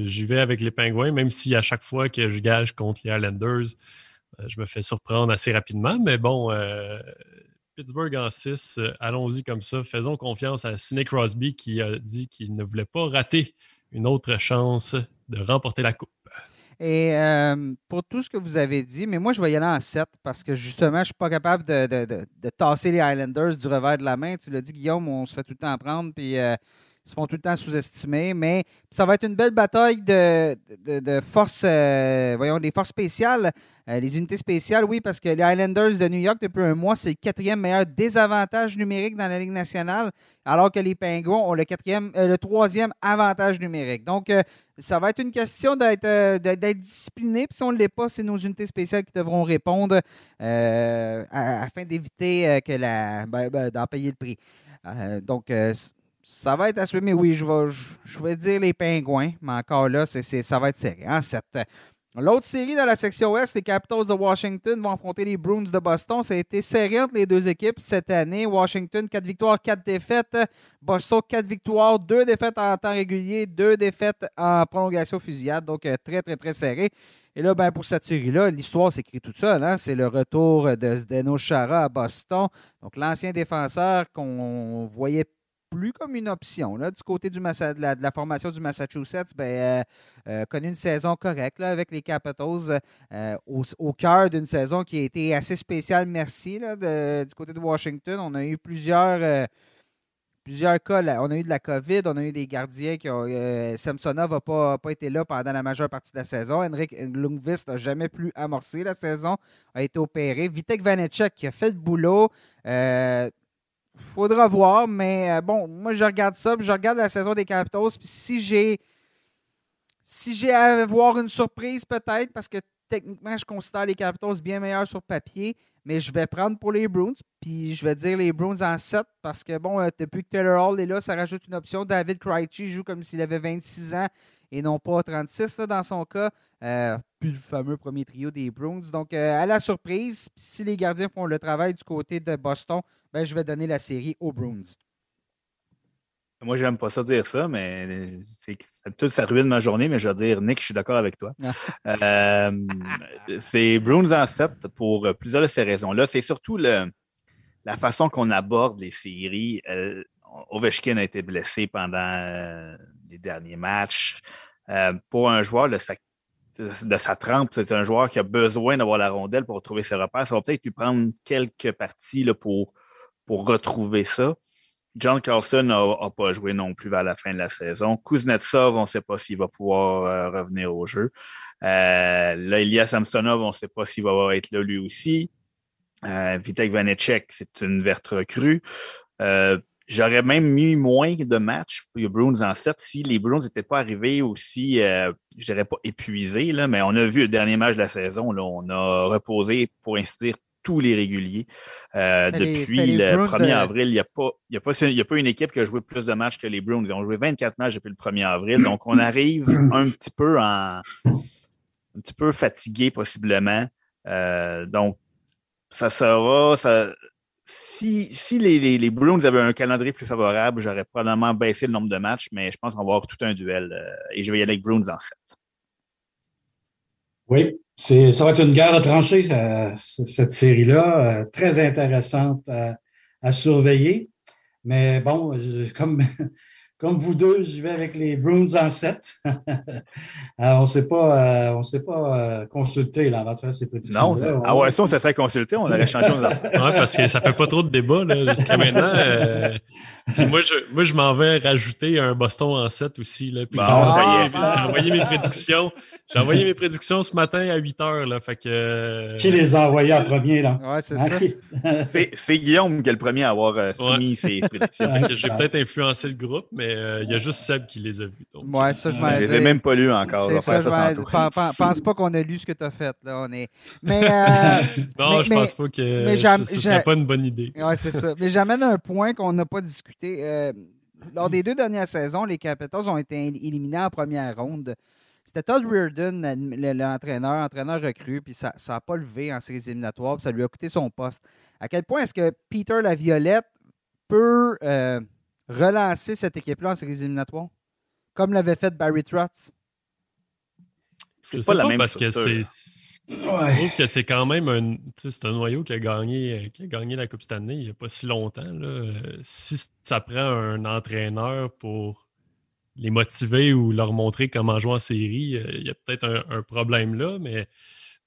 j'y vais avec les pingouins, même si à chaque fois que je gage contre les Islanders, euh, je me fais surprendre assez rapidement. Mais bon, euh, Pittsburgh en 6, allons-y comme ça. Faisons confiance à Sidney Crosby qui a dit qu'il ne voulait pas rater une autre chance de remporter la Coupe. Et euh, pour tout ce que vous avez dit, mais moi, je vais y aller en 7 parce que justement, je ne suis pas capable de, de, tasser les Highlanders du revers de la main. Tu l'as dit, Guillaume, on se fait tout le temps prendre, puis euh, se font tout le temps sous-estimer. Mais ça va être une belle bataille de, de forces, euh, voyons, des forces spéciales. les unités spéciales, oui, parce que les Highlanders de New York, depuis un mois, c'est le quatrième meilleur désavantage numérique dans la Ligue nationale, alors que les Pingouins ont le, quatrième, le troisième avantage numérique. Donc, ça va être une question d'être euh, discipliné. Puis si on ne l'est pas, c'est nos unités spéciales qui devront répondre euh, afin d'éviter euh, que la ben, ben, d'en payer le prix. donc, ça va être assumé. Oui, je vais, je, vais dire les pingouins, mais encore là, ça va être serré. Hein, cette, L'autre série dans la section Ouest, les Capitals de Washington vont affronter les Bruins de Boston. Ça a été serré entre les deux équipes cette année. Washington, 4 victoires, 4 défaites. Boston, 4 victoires, 2 défaites en temps régulier, 2 défaites en prolongation fusillade. Donc, euh, très, très, très serré. Et là, ben, pour cette série-là, l'histoire s'écrit toute seule. Hein? C'est le retour de Zdeno Chara à Boston. Donc, l'ancien défenseur qu'on voyait plus comme une option. Là, du côté du de, la, formation du Massachusetts, ben, euh, euh, connu une saison correcte avec les Capitals euh, au, cœur d'une saison qui a été assez spéciale, merci. du côté de Washington, on a eu plusieurs, plusieurs cas. On a eu de la COVID, on a eu des gardiens qui ont. Samsonov n'a pas, pas, été là pendant la majeure partie de la saison. Henrik Lundqvist n'a jamais plus amorcé la saison, a été opéré. Vitek Vanecek qui a fait le boulot faudra voir, mais euh, bon, moi je regarde ça, puis je regarde la saison des Capitals, puis si j'ai si j'ai à voir une surprise peut-être, parce que techniquement je considère les Capitals bien meilleurs sur papier, mais je vais prendre pour les Bruins, puis je vais dire les Bruins en 7, parce que bon, depuis que Taylor Hall est là, ça rajoute une option. David Krejci joue comme s'il avait 26 ans et non pas 36 dans son cas. Euh, plus le fameux premier trio des Bruins. Donc, à la surprise, si les gardiens font le travail du côté de Boston, ben, je vais donner la série aux Bruins. Moi, j'aime pas ça dire ça, mais c'est tout ça ruine ma journée, mais je vais dire, Nick, je suis d'accord avec toi. Euh, c'est Bruins en 7 pour plusieurs de ces raisons-là. C'est surtout le, la façon qu'on aborde les séries. Euh, Ovechkin a été blessé pendant euh, les derniers matchs. pour un joueur de sa, de sa trempe, c'est un joueur qui a besoin d'avoir la rondelle pour trouver ses repères. Ça va peut-être lui prendre quelques parties là, pour retrouver ça. John Carlson n'a pas joué non plus vers la fin de la saison. Kuznetsov, on ne sait pas s'il va pouvoir euh, revenir au jeu. Euh, Samsonov, on ne sait pas s'il va être là lui aussi. Euh, Vitek Vanecek, c'est une verte recrue. Euh, j'aurais même mis moins de matchs pour les Bruins en 7 si les Bruins n'étaient pas arrivés aussi, je dirais pas épuisés, là, mais on a vu le dernier match de la saison, là, on a reposé, pour ainsi dire, tous les réguliers. Euh, depuis le 1er avril, il n'y a, pas, y a, pas, a pas une équipe qui a joué plus de matchs que les Bruins. Ils ont joué 24 matchs depuis le 1er avril. Donc, on arrive un petit peu en un petit peu fatigué possiblement. Euh, donc, ça sera. Ça, si les, les, Bruins avaient un calendrier plus favorable, j'aurais probablement baissé le nombre de matchs, mais je pense qu'on va avoir tout un duel. Euh, et je vais y aller avec Bruins en 7. Oui, ça va être une guerre à trancher, euh, cette série-là, euh, très intéressante à, surveiller. Mais bon, comme, comme vous deux, je vais avec les Bruins en 7. on ne s'est pas, on s'est pas euh, consulté là, avant de faire ces prédictions. Non, ah ouais, ça, on se serait consulté, on aurait changé nos affaires. Oui, parce que ça ne fait pas trop de débat jusqu'à maintenant. Euh, moi, je, moi, je m'en vais rajouter un Boston en 7 aussi. Là, bon, ça y est. J'ai envoyé mes prédictions. J'ai envoyé mes prédictions ce matin à 8 h. Là, fait que, Qui les a envoyées en premier? Là? Ouais, c'est ça. c'est Guillaume qui est le premier à avoir euh, soumis ses prédictions. J'ai peut-être influencé le groupe, mais euh, il y a juste Seb qui les a vus. Donc, ouais, ça, je ne les ai même pas lus encore. Je ça, ça pense pas qu'on a lu ce que tu as fait. Là. On est... mais, euh, non, je pense pas que mais ce serait pas une bonne idée. Ouais, c'est ça. Mais j'amène un point qu'on n'a pas discuté. lors des deux dernières saisons, les Capitals ont été éliminés en première ronde. C'était Todd Reardon, l'entraîneur, entraîneur recru, puis ça n'a pas levé en séries éliminatoires, puis ça lui a coûté son poste. À quel point est-ce que Peter Laviolette peut euh, relancer cette équipe-là en séries éliminatoires, comme l'avait fait Barry Trotz? C'est pas, la même parce que c'est. Je trouve que c'est quand même un, c'est un noyau qui a, gagné, qui a gagné la Coupe Stanley il n'y a pas si longtemps. Là. Si ça prend un entraîneur pour les motiver ou leur montrer comment jouer en série, euh, il y a peut-être un, problème là, mais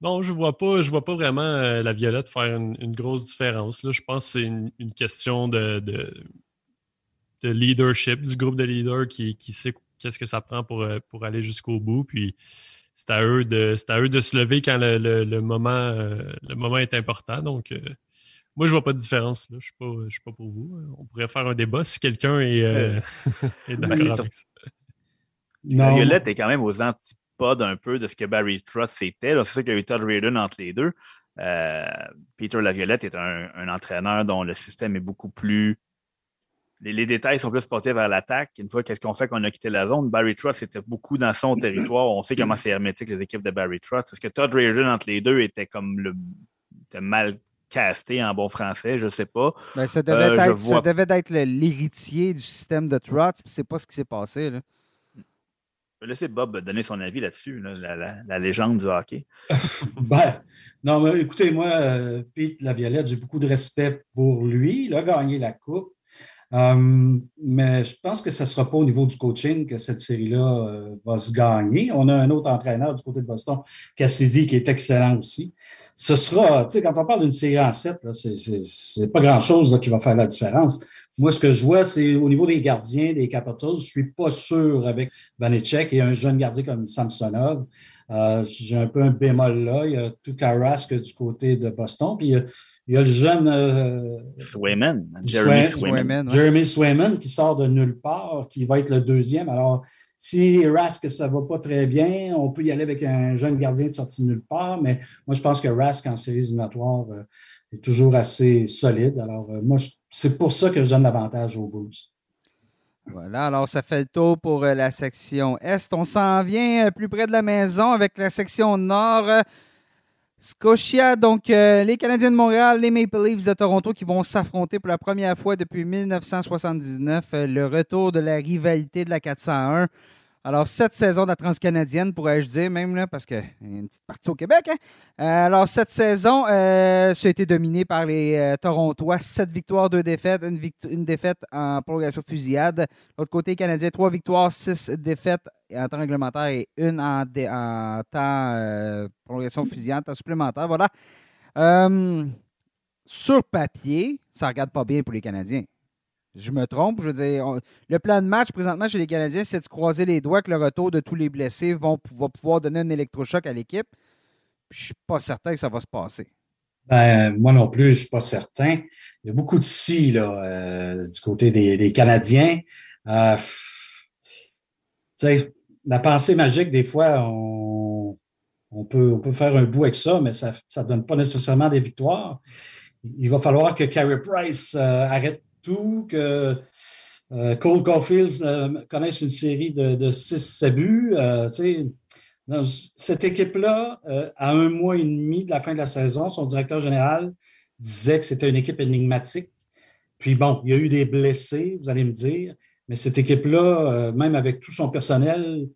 non, je ne vois, pas, vois pas vraiment euh, la Violette faire une, grosse différence. Je pense que c'est une, question de, de, leadership, du groupe de leaders qui, sait qu'est-ce que ça prend pour, euh, pour aller jusqu'au bout. Puis c'est à, eux de, à eux de se lever quand le, moment, le moment est important. Donc, moi, je vois pas de différence. Là. Je ne suis, pas pour vous. On pourrait faire un débat si quelqu'un est, euh, d'accord avec ça. Violette est quand même aux antipodes un peu de ce que Barry Trotz était. C'est sûr qu'il y a eu Todd Reardon entre les deux. Euh, Peter Laviolette est un, entraîneur dont le système est beaucoup plus. Les, détails sont plus portés vers l'attaque. Une fois, qu'est-ce qu'on fait qu'on a quitté la zone? Barry Trotz était beaucoup dans son territoire. On sait comment c'est hermétique les équipes de Barry Trotz. Est-ce que Todd Reardon entre les deux était comme le était mal casté en bon français, je ne sais pas. Ben, ça devait euh, être, ça devait être l'héritier du système de Trotz, puis c'est pas ce qui s'est passé. Là. Je vais laisser Bob donner son avis là-dessus, la, légende du hockey. ben, non, mais écoutez, moi, euh, Pete Laviolette, j'ai beaucoup de respect pour lui. Il a gagné la Coupe. Euh, mais je pense que ce ne sera pas au niveau du coaching que cette série-là euh, va se gagner. On a un autre entraîneur du côté de Boston, Cassidy, qui est excellent aussi. Ce sera, tu sais, quand on parle d'une série en 7, ce n'est pas grand-chose qui va faire la différence. Moi, ce que je vois, c'est au niveau des gardiens, des Capitals, je ne suis pas sûr avec Vanecek et un jeune gardien comme Samsonov. Euh, j'ai un peu un bémol là. Il y a tout Karask du côté de Boston. Puis il y a le jeune euh, Swayman, Jeremy Swayman, Jeremy Swayman qui sort de nulle part, qui va être le deuxième. Alors, si Rask, ça ne va pas très bien, on peut y aller avec un jeune gardien de sortie de nulle part, mais moi, je pense que Rask en séries éliminatoires euh, est toujours assez solide. Alors, euh, moi, c'est pour ça que je donne l'avantage aux Bulls. Voilà, alors ça fait le tour pour la section Est. On s'en vient plus près de la maison avec la section Nord. Scotia, donc euh, les Canadiens de Montréal, les Maple Leafs de Toronto qui vont s'affronter pour la première fois depuis 1979. Euh, le retour de la rivalité de la 401. Alors, cette saison de la transcanadienne, pourrais-je dire, même, là, parce qu'il y a une petite partie au Québec. Hein. Euh, alors, cette saison, euh, ça a été dominé par les euh, Torontois. Sept victoires, deux défaites, une, défaite en prolongation fusillade. L'autre côté, Canadien, trois victoires, six défaites en temps réglementaire et une en, en temps prolongation fusillade, temps supplémentaire. Voilà. sur papier, ça regarde pas bien pour les Canadiens. Je me trompe. Je veux dire, le plan de match présentement chez les Canadiens, c'est de croiser les doigts que le retour de tous les blessés vont, va pouvoir donner un électrochoc à l'équipe. Je ne suis pas certain que ça va se passer. Ben, moi non plus, je ne suis pas certain. Il y a beaucoup de si euh, du côté des, Canadiens. Euh, la pensée magique, des fois, on, peut, faire un bout avec ça, mais ça ne donne pas nécessairement des victoires. Il va falloir que Carey Price euh, arrête tout, que euh, Cole Caulfield euh, connaisse une série de, 6 buts. Euh, cette équipe-là, à un mois et demi de la fin de la saison, son directeur général disait que c'était une équipe énigmatique. Puis bon, il y a eu des blessés, vous allez me dire, mais cette équipe-là, même avec tout son personnel,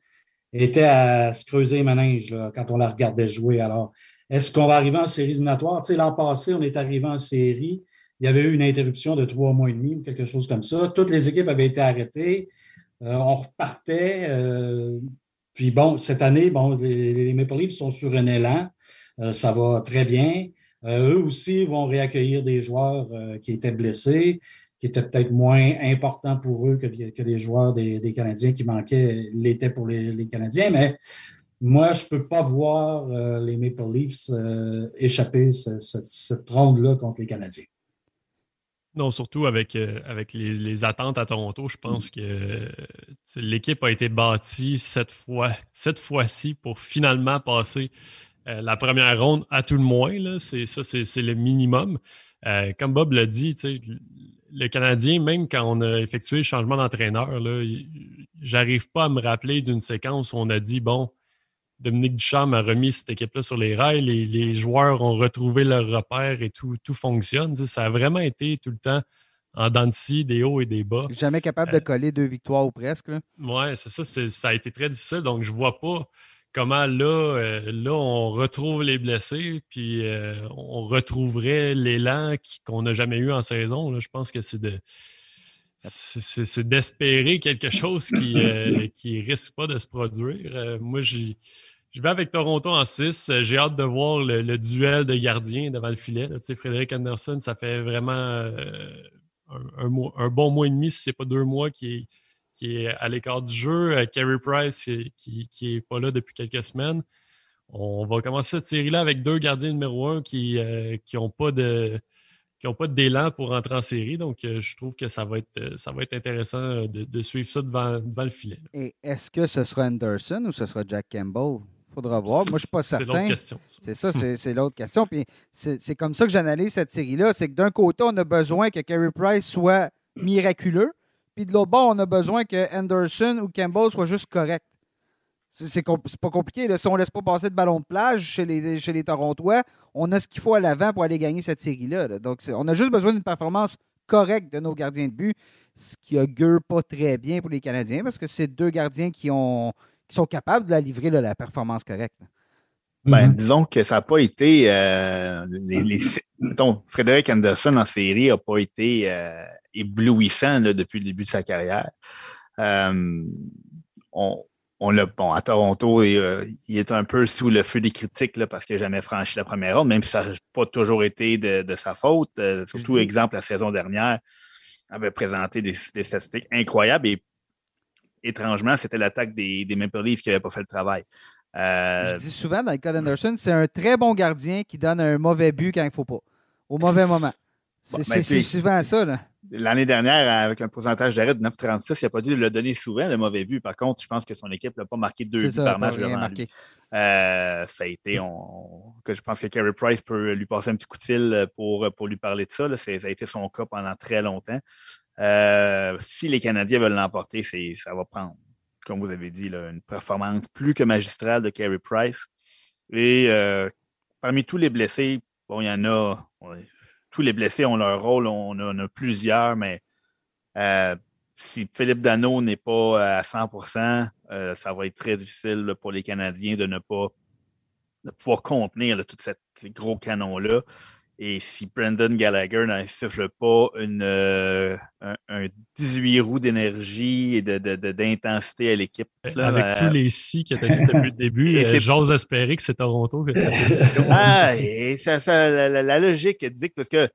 était à se creuser les quand on la regardait jouer. Alors, est-ce qu'on va arriver en série éliminatoire? L'an passé, on est arrivé en série il y avait eu une interruption de trois mois et demi quelque chose comme ça. Toutes les équipes avaient été arrêtées. on repartait. puis bon, cette année, bon, les, Maple Leafs sont sur un élan. ça va très bien. eux aussi vont réaccueillir des joueurs qui étaient blessés qui étaient peut-être moins importants pour eux que, les joueurs des, Canadiens qui manquaient l'étaient pour les, Canadiens. Mais moi, je ne peux pas voir euh, les Maple Leafs euh, échapper ce, cette ronde-là contre les Canadiens. Non, surtout avec, euh, les, attentes à Toronto, je pense que l'équipe a été bâtie cette fois, cette fois-ci pour finalement passer la première ronde à tout le moins. C'est ça, c'est le minimum. comme Bob l'a dit, le Canadien, même quand on a effectué le changement d'entraîneur, j'arrive pas à me rappeler d'une séquence où on a dit bon, Dominique Duchamp a remis cette équipe-là sur les rails, les, joueurs ont retrouvé leur repère et tout, tout fonctionne. Ça a vraiment été tout le temps en dents de des hauts et des bas. Jamais capable de euh, coller deux victoires ou presque. Oui, c'est ça. Ça a été très difficile. Donc, je vois pas comment là, euh, là, on retrouve les blessés, puis euh, on retrouverait l'élan qu'on n'a jamais eu en saison. Je pense que c'est de c'est d'espérer quelque chose qui ne risque pas de se produire. moi, j'y je vais avec Toronto en 6. Euh, j'ai hâte de voir le, duel de gardiens devant le filet. Frédéric Anderson, ça fait vraiment euh, un, bon mois et demi, si ce n'est pas deux mois, qui est, à l'écart du jeu. Carey euh, Price, qui n'est pas là depuis quelques semaines. On va commencer cette série-là avec deux gardiens numéro un qui n'ont pas de d'élan pour entrer en série. Donc, je trouve que ça va être, ça va être intéressant de, suivre ça devant, devant le filet. Et est-ce que ce sera Anderson ou ce sera Jack Campbell? Faudra voir. Moi, je ne suis pas certain. C'est l'autre question. C'est ça, c'est l'autre question. Puis c'est comme ça que j'analyse cette série-là. C'est que d'un côté, on a besoin que Carey Price soit miraculeux. Puis de l'autre bord, on a besoin que Anderson ou Campbell soient juste corrects. C'est pas compliqué. Si on ne laisse pas passer de ballon de plage chez les, chez les Torontois, on a ce qu'il faut à l'avant pour aller gagner cette série-là. Donc, on a juste besoin d'une performance correcte de nos gardiens de but, ce qui augure pas très bien pour les Canadiens parce que c'est deux gardiens qui ont, qui sont capables de la livrer la performance correcte. Ben, mhm. disons que ça n'a pas été. Euh, les, Frédéric Anderson en série n'a pas été euh, éblouissant depuis le début de sa carrière. Euh, on, on l'a, bon, à Toronto, il, est un peu sous le feu des critiques parce qu'il n'a jamais franchi la première ronde, même si ça n'a pas toujours été de, sa faute. surtout, exemple, la saison dernière avait présenté des, des statistiques incroyables et étrangement, c'était l'attaque des, des, Maple Leafs qui n'avait pas fait le travail. Euh, Je dis souvent dans le cas d'Anderson, c'est un très bon gardien qui donne un mauvais but quand il ne faut pas, au mauvais moment. C'est ben, souvent ça. L'année dernière, avec un pourcentage d'arrêt de 9,36, il n'a pas dû le donner souvent, le mauvais but. Par contre, je pense que son équipe n'a pas marqué deux buts par match euh, ça a été, que je pense que Carey Price peut lui passer un petit coup de fil pour, pour lui parler de ça. ça a été son cas pendant très longtemps. Euh, si les Canadiens veulent l'emporter, ça va prendre, comme vous avez dit, une performance plus que magistrale de Carey Price. Et euh, parmi tous les blessés, bon, il y en a. tous les blessés ont leur rôle, on en a, plusieurs, mais euh, si Philippe Dano n'est pas à 100% ça va être très difficile pour les Canadiens de ne pas pouvoir contenir tous ces gros canons-là. Et si Brandon Gallagher n'insuffle pas une, euh, un, 18 roues d'énergie et d'intensité de, de, à l'équipe. Avec euh, tous les si que as dit depuis le début, euh, j'ose espérer que c'est Toronto. ah, et ça, la, logique dit parce que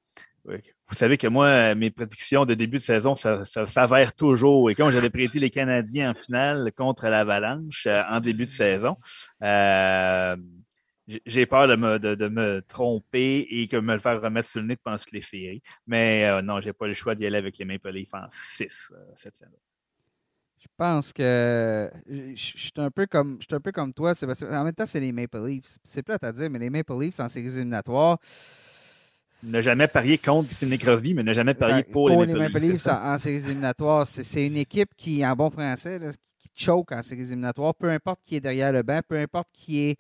vous savez que moi, mes prédictions de début de saison, ça, ça s'avère toujours. Et comme j'avais prédit les Canadiens en finale contre l'Avalanche en début de saison, euh, j'ai peur de me, de, me, tromper et que me le faire remettre sur le nez pendant toutes les séries. Mais euh, non, j'ai pas le choix d'y aller avec les Maple Leafs en 6 euh, cette saison. Je pense que je suis un peu comme je suis un peu comme toi. en même temps, c'est les Maple Leafs. C'est plate à dire, mais les Maple Leafs en séries éliminatoires. Ne jamais parier contre Sidney Crosby, mais ne jamais parier pour, pour les Maple, Leafs. en, séries éliminatoires. C'est une équipe qui, en bon français, qui choke en séries éliminatoires, peu importe qui est derrière le banc, peu importe qui est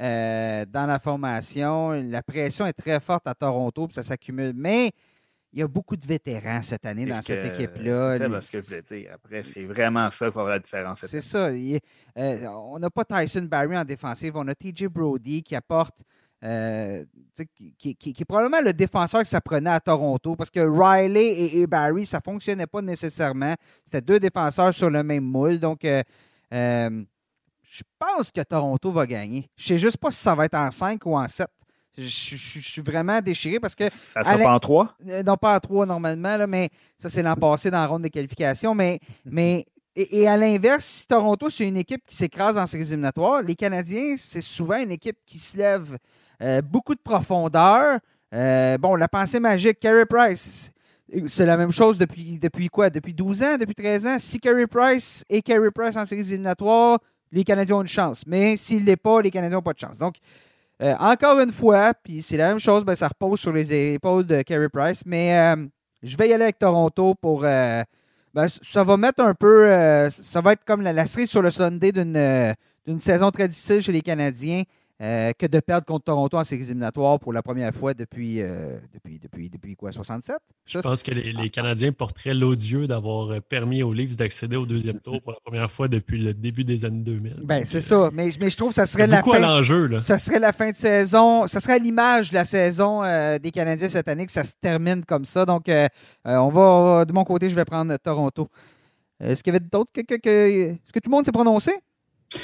euh, dans la formation. La pression est très forte à Toronto, puis ça s'accumule. Mais il y a beaucoup de vétérans cette année dans cette équipe-là. C'est ce que je voulais dire. Après, c'est vraiment ça qui va faire la différence. C'est ça. Euh, on n'a pas Tyson Barry en défensive. On a TJ Brody qui apporte qui, est probablement le défenseur que ça prenait à Toronto parce que Riley et, Barry, ça ne fonctionnait pas nécessairement. C'était deux défenseurs sur le même moule. Donc, je pense que Toronto va gagner. Je ne sais juste pas si ça va être en 5 ou en 7. Je, suis vraiment déchiré parce que. Ça ne sera pas en 3 Non, pas en 3 normalement, là, mais ça, c'est l'an passé dans la ronde de qualification. Mais, mais et, à l'inverse, si Toronto, c'est une équipe qui s'écrase en séries éliminatoires, les Canadiens, c'est souvent une équipe qui se lève euh, beaucoup de profondeur. Euh, bon, la pensée magique, Carey Price, c'est la même chose depuis, depuis quoi? Depuis 12 ans, depuis 13 ans? Si Carey Price et Carey Price en séries éliminatoires, les Canadiens ont une chance. Mais s'il ne l'est pas, les Canadiens n'ont pas de chance. Donc, euh, encore une fois, puis c'est la même chose, ben, ça repose sur les épaules de Carey Price. Mais je vais y aller avec Toronto pour ben, ça va mettre un peu. Euh, ça va être comme la, cerise sur le Sunday euh, d'une saison très difficile chez les Canadiens. Euh, que de perdre contre Toronto en séries éliminatoires pour la première fois depuis, depuis, depuis, depuis quoi, 67? Je pense que les, Canadiens porteraient l'odieux d'avoir permis aux Leafs d'accéder au deuxième tour pour la première fois depuis le début des années 2000. Ben, c'est ça. Mais, mais, je trouve que ça serait la fin. l'enjeu, Ça serait la fin de saison. Ça serait l'image de la saison des Canadiens cette année que ça se termine comme ça. Donc, on va, de mon côté, je vais prendre Toronto. Est-ce qu'il y avait d'autres que, Est-ce que tout le monde s'est prononcé?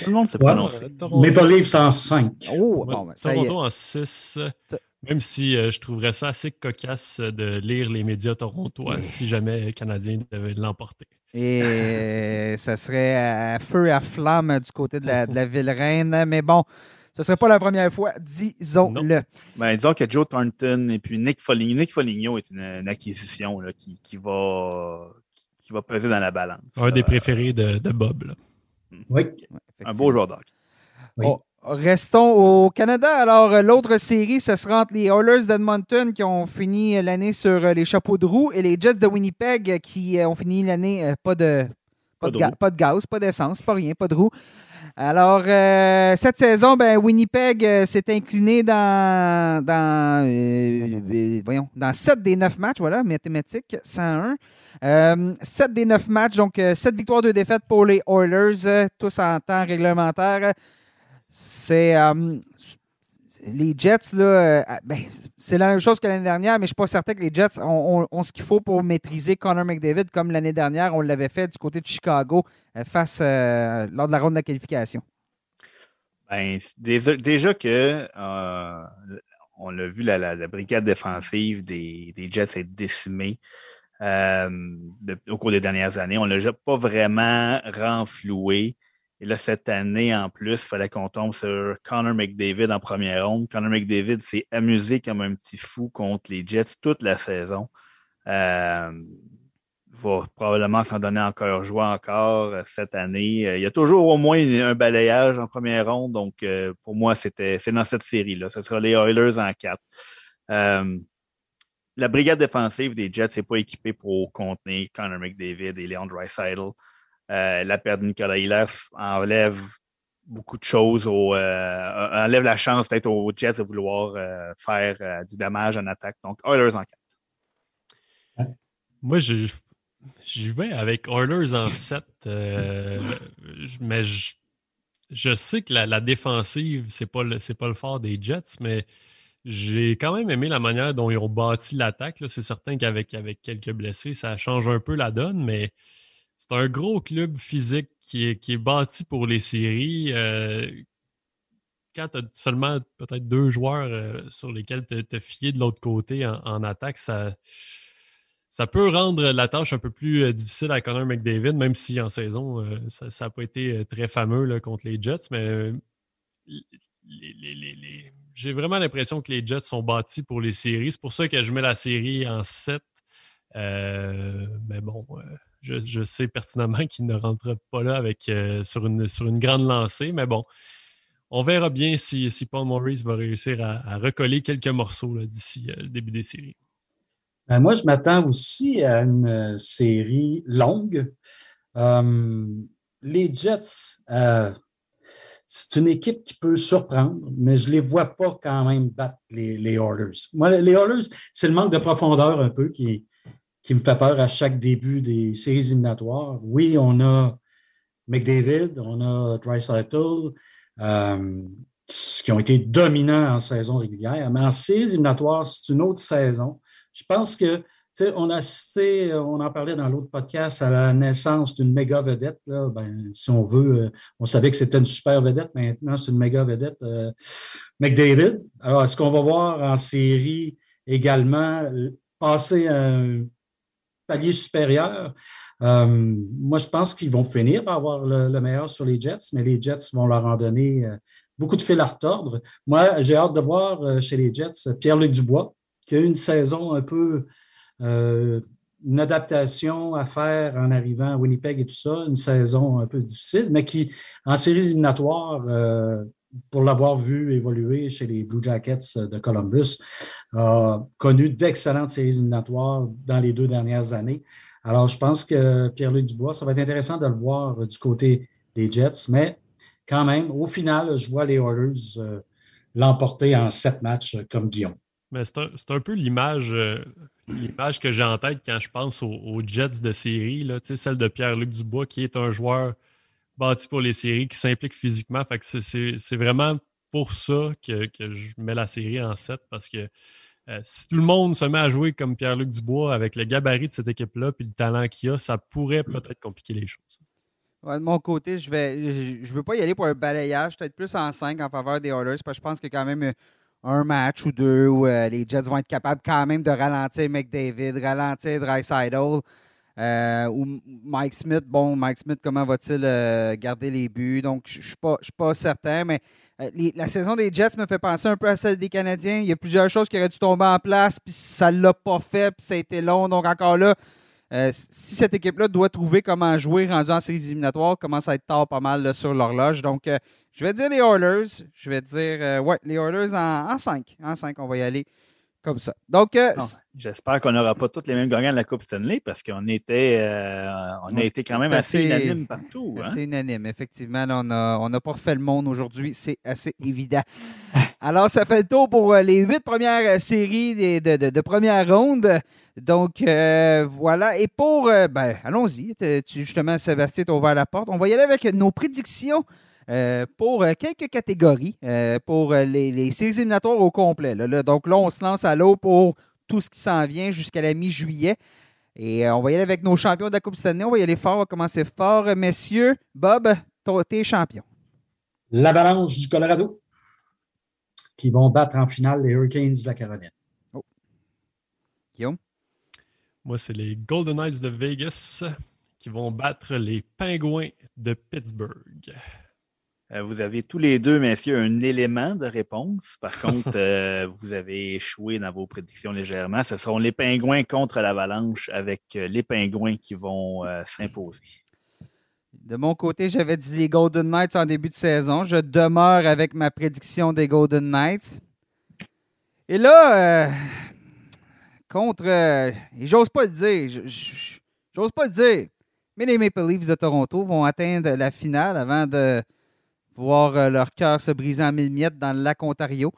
Tout le monde s'est prononcé. Maple Leafs en 5. Oh, bon, ben, Toronto en 6. Même si euh, je trouverais ça assez cocasse de lire les médias torontois si jamais les Canadiens devaient l'emporter. Et ça serait à feu et à flamme du côté de la, ville reine. Mais bon, ce ne serait pas la première fois, disons-le. Ben, disons que Joe Thornton et puis Nick Foligno. Nick Foligno est une, acquisition qui, va, qui va peser dans la balance. Un des préférés de, Bob. Oui. Un beau joueur d'hockey. Oh, restons au Canada. Alors, euh, l'autre série, ce sera entre les Oilers d'Edmonton qui ont fini l'année sur euh, les chapeaux de roue et les Jets de Winnipeg qui euh, ont fini l'année pas de pas, de, pas de gaz, pas d'essence, pas rien, pas de roue. Alors, cette saison, ben, Winnipeg s'est incliné dans, dans, voyons, dans 7 des 9 matchs, voilà, mathématiques, 101. 7 euh, des 9 matchs, donc 7 euh, victoires, 2 défaites pour les Oilers, euh, tous en temps réglementaire. C'est. les Jets, là, ben, c'est la même chose que l'année dernière, mais je ne suis pas certain que les Jets ont, ce qu'il faut pour maîtriser Connor McDavid comme l'année dernière, on l'avait fait du côté de Chicago face lors de la ronde de la qualification. Ben, déjà, que on l'a vu, la, brigade défensive des, des Jets est décimée. Euh, au cours des dernières années. On ne l'a pas vraiment renfloué. Et là, cette année, en plus, il fallait qu'on tombe sur Connor McDavid en première ronde. Connor McDavid s'est amusé comme un petit fou contre les Jets toute la saison. Euh, va probablement s'en donner encore joie encore euh, cette année. Il y a toujours au moins un balayage en première ronde. Donc, pour moi, c'était c'est dans cette série-là. Ce sera les Oilers en quatre la brigade défensive des Jets n'est pas équipée pour contenir Connor McDavid et Leon Dreisaitl. Euh, la perte de Nicolas Hilef enlève beaucoup de choses, euh, enlève la chance peut-être aux Jets de vouloir euh, faire du dommage en attaque. Donc, Oilers en 4. Moi, je, je vais avec Oilers en 7, mais je, sais que la, défensive, ce n'est pas, le, pas le fort des Jets, mais j'ai quand même aimé la manière dont ils ont bâti l'attaque. C'est certain qu'avec avec quelques blessés, ça change un peu la donne, mais c'est un gros club physique qui est, qui est bâti pour les séries. Euh, quand tu as seulement peut-être deux joueurs euh, sur lesquels te, te fier de l'autre côté en, attaque, ça, ça peut rendre la tâche un peu plus euh, difficile à Connor McDavid, même si en saison, ça n'a pas été très fameux contre les Jets, mais les j'ai vraiment l'impression que les Jets sont bâtis pour les séries. C'est pour ça que je mets la série en 7. Euh, mais bon, euh, je, sais pertinemment qu'il ne rentre pas là avec, euh, sur, une, sur une grande lancée. Mais bon, on verra bien si, si Paul Maurice va réussir à, recoller quelques morceaux d'ici le début des séries. Ben, moi, je m'attends aussi à une série longue. les Jets, c'est une équipe qui peut surprendre, mais je ne les vois pas quand même battre les, les. Moi, les Oilers, c'est le manque de profondeur un peu qui, qui me fait peur à chaque début des séries éliminatoires. Oui, on a McDavid, on a Dreisaitl. Euh, puisqu'ils ont été dominants en saison régulière. Mais en séries éliminatoires, c'est une autre saison. Je pense que on a assisté, on en parlait dans l'autre podcast, à la naissance d'une méga vedette. Ben, si on veut, euh, on savait que c'était une super vedette, maintenant c'est une méga vedette. Euh, McDavid. Alors, est-ce qu'on va voir en série également euh, passer un palier supérieur? moi, je pense qu'ils vont finir par avoir le, meilleur sur les Jets, mais les Jets vont leur en donner beaucoup de fil à retordre. Moi, j'ai hâte de voir chez les Jets Pierre-Luc Dubois, qui a eu une saison un peu euh, une adaptation à faire en arrivant à Winnipeg et tout ça, une saison un peu difficile, mais qui, en séries éliminatoires, euh, pour l'avoir vu évoluer chez les Blue Jackets de Columbus, a connu d'excellentes séries éliminatoires dans les deux dernières années. Alors, je pense que Pierre-Luc Dubois, ça va être intéressant de le voir du côté des Jets, mais quand même, au final, je vois les Oilers euh, l'emporter en sept matchs comme Guillaume. C'est un, un, peu l'image l'image que j'ai en tête quand je pense aux, Jets de série, là, celle de Pierre-Luc Dubois, qui est un joueur bâti pour les séries, qui s'implique physiquement. Fait que c'est vraiment pour ça que, je mets la série en 7 parce que euh, si tout le monde se met à jouer comme Pierre-Luc Dubois avec le gabarit de cette équipe-là et le talent qu'il a, ça pourrait peut-être compliquer les choses. de mon côté, je vais je, veux pas y aller pour un balayage, peut-être plus en 5 en faveur des Oilers, parce que je pense que quand même un match ou deux où euh, les Jets vont être capables quand même de ralentir McDavid, ralentir Dreisaitl. Euh, ou Mike Smith, bon, Mike Smith, comment va-t-il euh, garder les buts? Donc, je ne suis pas, certain, mais la saison des Jets me fait penser un peu à celle des Canadiens. Il y a plusieurs choses qui auraient dû tomber en place, puis ça ne l'a pas fait, puis ça a été long. Donc, encore là, si cette équipe-là doit trouver comment jouer rendu en séries éliminatoires, commence à être tard pas mal sur l'horloge. Donc, je vais dire les Oilers. Je vais dire, euh, ouais, les Oilers en, 5. En 5, on va y aller comme ça. Donc, euh, j'espère qu'on n'aura pas tous les mêmes gagnants de la Coupe Stanley parce qu'on était, euh, on a été quand même assez, unanime partout. Hein. Assez unanime, effectivement. on n'a on a pas refait le monde aujourd'hui, c'est assez évident. Alors, ça fait le tour pour les huit premières séries de, de, première ronde. Donc, voilà. Et pour, ben, allons-y. Justement, Sébastien t'a ouvert la porte. On va y aller avec nos prédictions euh, pour euh, quelques catégories, euh, pour les, séries éliminatoires au complet. Donc là, on se lance à l'eau pour tout ce qui s'en vient jusqu'à la mi-juillet. Et on va y aller avec nos champions de la Coupe Stanley. On va y aller fort, on va commencer fort. Messieurs, Bob, t'es champion. L'Avalanche du Colorado qui vont battre en finale les Hurricanes de la Caroline. Oh. Guillaume? Moi, c'est les Golden Knights de Vegas qui vont battre les Pingouins de Pittsburgh. Euh, vous avez tous les deux, messieurs, un élément de réponse. Par contre, euh, vous avez échoué dans vos prédictions légèrement. Ce seront les pingouins contre l'avalanche avec euh, les pingouins qui vont s'imposer. De mon côté, j'avais dit les Golden Knights en début de saison. Je demeure avec ma prédiction des Golden Knights. Et là, contre. et j'ose pas le dire. J'ose pas le dire. Mais les Maple Leafs de Toronto vont atteindre la finale avant de voir euh, leur cœur se briser en mille miettes dans le lac Ontario.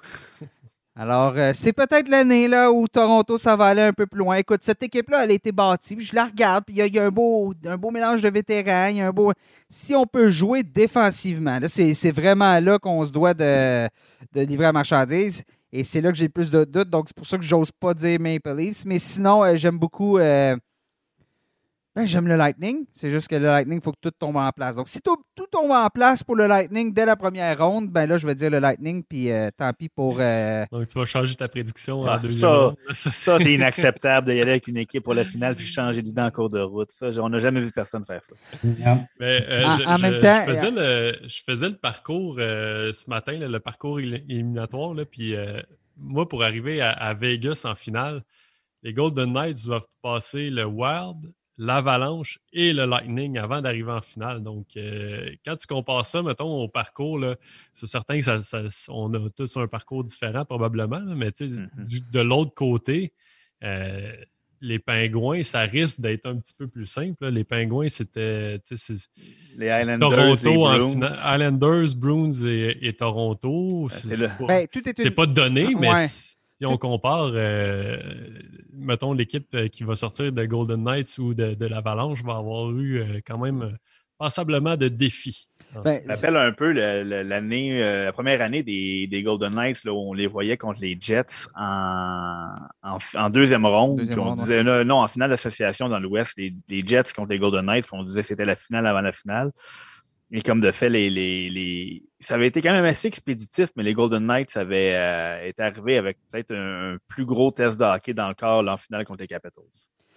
Alors, euh, c'est peut-être l'année là où Toronto, ça va aller un peu plus loin. Écoute, cette équipe-là, elle a été bâtie. je la regarde, puis il y, a, un, beau, un beau mélange de vétérans. Y a un beau... Si on peut jouer défensivement, c'est vraiment là qu'on se doit de, livrer la marchandise. Et c'est là que j'ai le plus de doutes. Donc, c'est pour ça que j'ose pas dire Maple Leafs. Mais sinon, euh, j'aime beaucoup ben, j'aime le Lightning. C'est juste que le Lightning, il faut que tout tombe en place. Donc, si tout, tombe en place pour le Lightning dès la première ronde, ben là, je vais dire le Lightning, puis euh, tant pis pour. Euh, Donc, tu vas changer ta prédiction en deuxième ronde. Ça, c'est inacceptable d'y aller avec une équipe pour la finale puis changer d'idée en cours de route. Ça, on n'a jamais vu personne faire ça. Mais, euh, en, même temps. Je faisais, le, je faisais le parcours ce matin, le parcours éliminatoire, là, puis moi, pour arriver à, à Vegas en finale, les Golden Knights doivent passer le Wild, l'Avalanche et le Lightning avant d'arriver en finale. Donc, euh, quand tu compares ça, mettons, au parcours, c'est certain que ça, on a tous un parcours différent probablement, mais mm-hmm. de l'autre côté, euh, les pingouins, ça risque d'être un petit peu plus simple. Les pingouins, c'était les Islanders, Toronto en finale. Islanders, Bruins et, Toronto. Ben, c'est pas, donné, mais si on compare, euh, mettons, l'équipe euh, qui va sortir de Golden Knights ou de, l'Avalanche va avoir eu euh, quand même passablement de défis. Ben, ça rappelle un peu l'année, euh, la première année des, Golden Knights, là, où on les voyait contre les Jets en, en, deuxième ronde. on disait, non, en finale d'association dans l'Ouest, les, Jets contre les Golden Knights, on disait que c'était la finale avant la finale. Et comme de fait, les, les, ça avait été quand même assez expéditif, mais les Golden Knights avaient euh, été arrivés avec peut-être un, plus gros test de hockey dans le corps en finale contre les Capitals.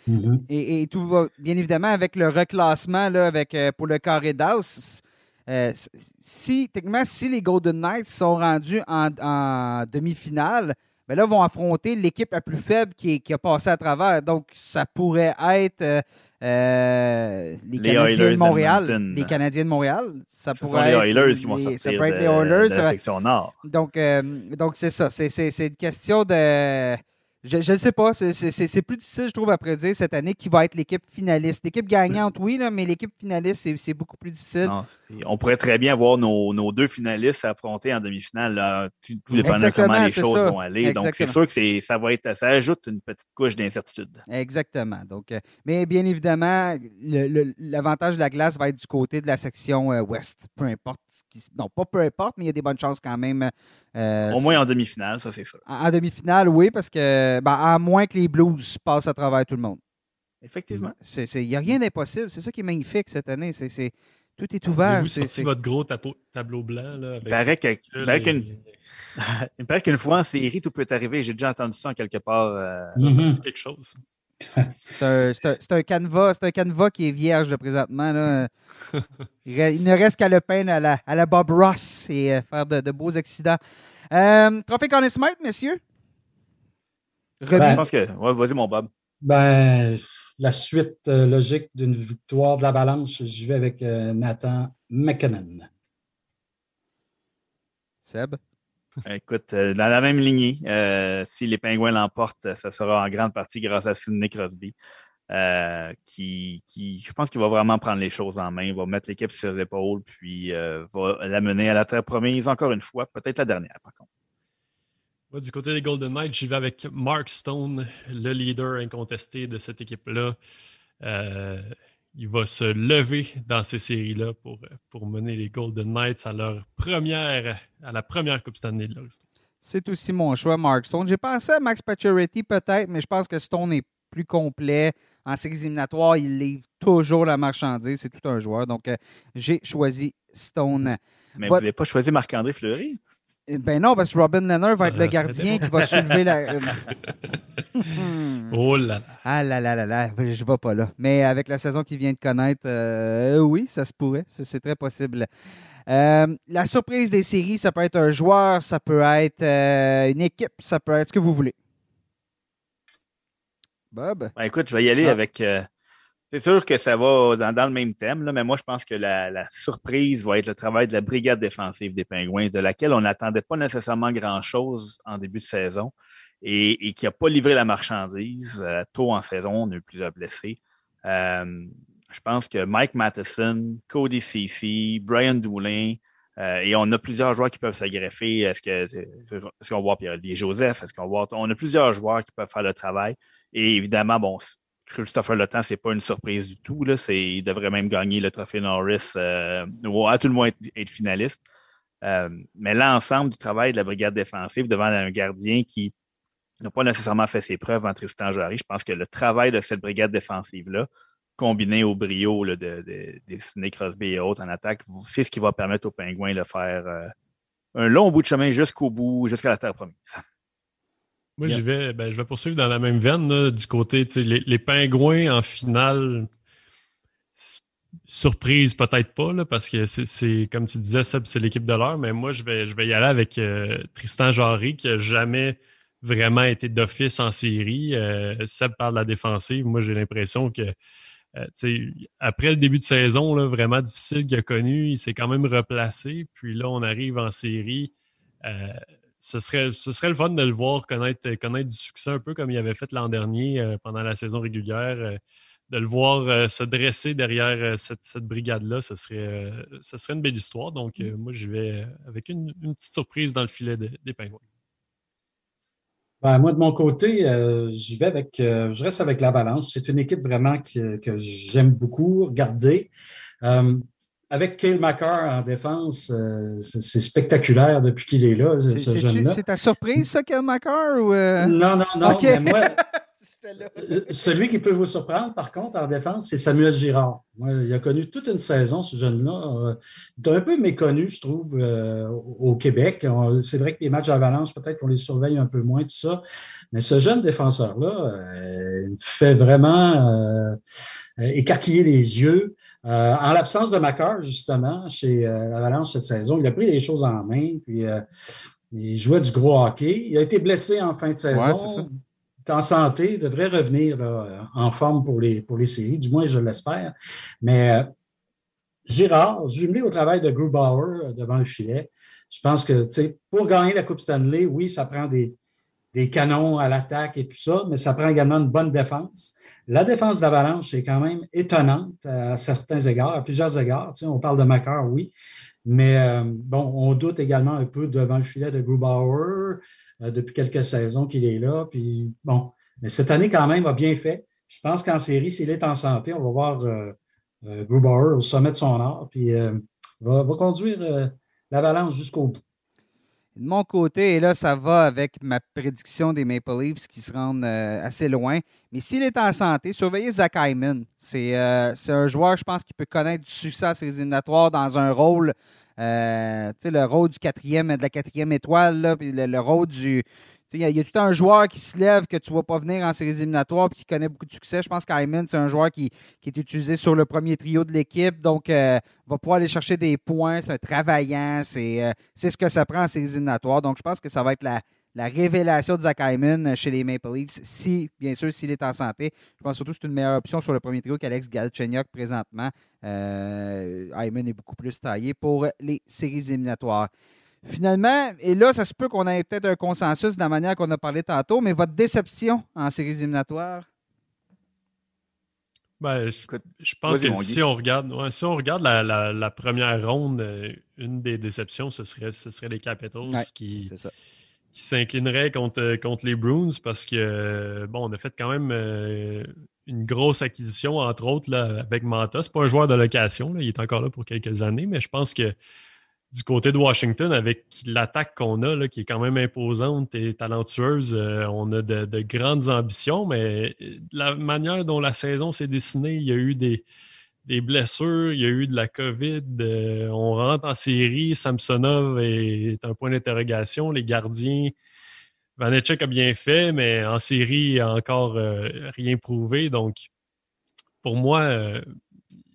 Mm-hmm. et, tout va bien évidemment avec le reclassement là, avec, euh, pour le carré d'as. Euh, si, techniquement, si les Golden Knights sont rendus en, demi-finale, ben là, vont affronter l'équipe la plus faible qui, qui, a passé à travers. Donc, ça pourrait être euh, les, Canadiens de Montréal. Les Canadiens de Montréal. Ça Ce pourrait sont les Oilers qui vont sortir ça peut être les Oilers, de la section nord. Donc, donc c'est ça. C'est une question de je ne sais pas. C'est plus difficile, je trouve, à prédire cette année qui va être l'équipe finaliste. L'équipe gagnante, oui, là, mais l'équipe finaliste, c'est beaucoup plus difficile. on pourrait très bien voir nos, deux finalistes s'affronter en demi-finale, tout, dépendant de comment les choses vont aller. Donc, c'est sûr que ça va être ça ajoute une petite couche d'incertitude. Exactement. Donc, euh, mais bien évidemment, l'avantage de la glace va être du côté de la section euh, ouest. Peu importe. non, pas peu importe, mais il y a des bonnes chances quand même euh, Au moins en demi-finale, ça c'est sûr. En, demi-finale, oui, parce que ben, à moins que les Blues passent à travers tout le monde. Effectivement. Il n'y a rien d'impossible. C'est ça qui est magnifique cette année. C'est, tout est ouvert. Vous sorti votre gros tableau blanc. Là, il paraît qu'une fois en série, tout peut arriver. J'ai déjà entendu ça en quelque part. Euh... Mm quelque chose. c'est un, un, canevas, un canevas qui est vierge de présentement. Là. Il ne reste qu'à le peindre à la, à la Bob Ross et euh, faire de, beaux accidents. Euh, trophée Conn Smith, messieurs? Ben, je pense que. vas-y, mon Bob. Ben, la suite euh, logique d'une victoire de l'Avalanche, j'y vais avec Nathan McKinnon. Seb? Écoute, euh, dans la même lignée, euh, si les Pingouins l'emportent, ça sera en grande partie grâce à Sidney Crosby, euh, qui, je pense qu'il va vraiment prendre les choses en main, il va mettre l'équipe sur ses épaules, puis va l'amener à la terre promise encore une fois, peut-être la dernière par contre. Moi, du côté des Golden Knights, j'y vais avec Mark Stone, le leader incontesté de cette équipe-là il va se lever dans ces séries-là pour, pour mener les Golden Knights à leur première, à la première Coupe Stanley de C'est aussi mon choix, Mark Stone. J'ai pensé à Max Pacioretty peut-être, mais je pense que Stone est plus complet. En séries éliminatoires, il livre toujours la marchandise. C'est tout un joueur. Donc, euh, j'ai choisi Stone. Mais vous n'avez pas choisi Marc-André Fleury? Eh ben non, parce que Robin Leonard va être le gardien qui va soulever la. oh là là. Ah là là là là, je ne vais pas là. Mais avec la saison qu'il vient de connaître, euh, oui, ça se pourrait. C'est très possible. Euh, la surprise des séries, ça peut être un joueur, ça peut être euh, une équipe, ça peut être ce que vous voulez. Bob? Ben, écoute, je vais y aller ah. avec c'est sûr que ça va dans, le même thème, mais moi, je pense que la, surprise va être le travail de la brigade défensive des Pingouins, de laquelle on n'attendait pas nécessairement grand-chose en début de saison et, qui n'a pas livré la marchandise. Euh, tôt en saison, on a eu plusieurs blessés. Euh, je pense que Mike Matheson, Cody Ceci, Brian Doulin, euh, et on a plusieurs joueurs qui peuvent s'agreffer. Est-ce qu'on voit Pierre-Olivier Joseph? Est-ce qu'on voit. On a plusieurs joueurs qui peuvent faire le travail. Et évidemment, bon, Christopher Temps, c'est pas une surprise du tout. Là. Il devrait même gagner le trophée Norris, euh, ou à tout le moins être, finaliste. Euh, mais l'ensemble du travail de la brigade défensive devant un gardien qui n'a pas nécessairement fait ses preuves en Tristan Jarry, je pense que le travail de cette brigade défensive-là, combiné au brio de, de, des Sidney Crosby et autres en attaque, c'est ce qui va permettre aux Pingouins de faire euh, un long bout de chemin jusqu'au bout, jusqu'à la terre promise. Moi, je vais, ben, je vais poursuivre dans la même veine, du côté, les, les pingouins en finale, surprise peut-être pas, là, parce que c'est, comme tu disais, Seb, c'est l'équipe de l'heure, mais moi, je vais, je vais y aller avec euh, Tristan Jarry, qui n'a jamais vraiment été d'office en série. Euh, Seb parle de la défensive. Moi, j'ai l'impression que euh, après le début de saison, là, vraiment difficile qu'il a connu, il s'est quand même replacé. Puis là, on arrive en série ce serait, le fun de le voir connaître, connaître du succès un peu comme il avait fait l'an dernier euh, pendant la saison régulière. Euh, de le voir euh, se dresser derrière cette, brigade-là, ce serait, ce serait une belle histoire. Donc, moi, je vais avec une, petite surprise dans le filet des Pingouins. Ben, moi, de mon côté, j'y vais avec, je reste avec l'Avalanche. C'est une équipe vraiment que, que j'aime beaucoup regarder avec Kyle McCarr en défense, euh, c'est spectaculaire depuis qu'il est là, ce jeune-là. C'est ta surprise, ça, Kyle McCarr? Ou Non, non, non. Mais moi, celui qui peut vous surprendre, par contre, en défense, c'est Samuel Girard. il a connu toute une saison, ce jeune-là. Il est un peu méconnu, je trouve, au Québec. C'est vrai que les matchs d'avalanche, peut-être qu'on les surveille un peu moins, tout ça. Mais ce jeune défenseur-là fait vraiment écarquiller les yeux. Euh, en l'absence de Macar, justement, chez euh, l'Avalanche cette saison, il a pris les choses en main, puis euh, il jouait du gros hockey. Il a été blessé en fin de saison. il est en santé, il devrait revenir en forme pour les, pour les séries, du moins je l'espère. Mais Girard, jumelé au travail de Grubauer devant le filet, je pense que pour gagner la Coupe Stanley, oui, ça prend des, des canons à l'attaque et tout ça, mais ça prend également une bonne défense. La défense d'Avalanche est quand même étonnante à certains égards, à plusieurs égards. Tu sais, on parle de Macar, oui, mais euh, bon, on doute également un peu devant le filet de Grubauer euh, depuis quelques saisons qu'il est là. Puis bon, mais cette année quand même a bien fait. Je pense qu'en série, s'il est en santé, on va voir euh, Grubauer au sommet de son art, puis va, va, conduire l'Avalanche jusqu'au bout. De mon côté, et là, ça va avec ma prédiction des Maple Leafs qui se rendent euh, assez loin. Mais s'il est en santé, surveillez Zach Hyman. Euh, c'est un joueur, je pense, qui peut connaître du succès à ses éliminatoires dans un rôle, euh, le rôle du quatrième, de la quatrième étoile, puis le, rôle du, il y, a tout un joueur qui se lève que tu ne vas pas venir en séries éliminatoires et qui connaît beaucoup de succès. Je pense qu'Ayman, c'est un joueur qui, est utilisé sur le premier trio de l'équipe. Donc, euh, va pouvoir aller chercher des points. C'est un travaillant. Euh, c'est ce que ça prend en séries éliminatoires. Donc, je pense que ça va être la, révélation de Zach Hyman chez les Maple Leafs, si, bien sûr, s'il est en santé. Je pense surtout que c'est une meilleure option sur le premier trio qu'Alex Galchenyuk présentement. Euh, Hyman est beaucoup plus taillé pour les séries éliminatoires. Finalement, et là, ça se peut qu'on ait peut-être un consensus de la manière qu'on a parlé tantôt, mais votre déception en séries éliminatoires? Ben, je, pense que si on regarde, si on regarde la, première ronde, euh, une des déceptions, ce serait, ce serait les Capitals qui, qui s'inclineraient contre, contre les Bruins parce que, bon, on a fait quand même euh, une grosse acquisition, entre autres, là, avec Manta. Ce n'est pas un joueur de location, il est encore là pour quelques années, mais je pense que du côté de Washington, avec l'attaque qu'on a, qui est quand même imposante et talentueuse, euh, on a de, grandes ambitions, mais la manière dont la saison s'est dessinée, il y a eu des, blessures, il y a eu de la COVID, euh, on rentre en série, Samsonov est, un point d'interrogation, les gardiens, Vanetchek a bien fait, mais en série, il a encore euh, rien prouvé, donc pour moi,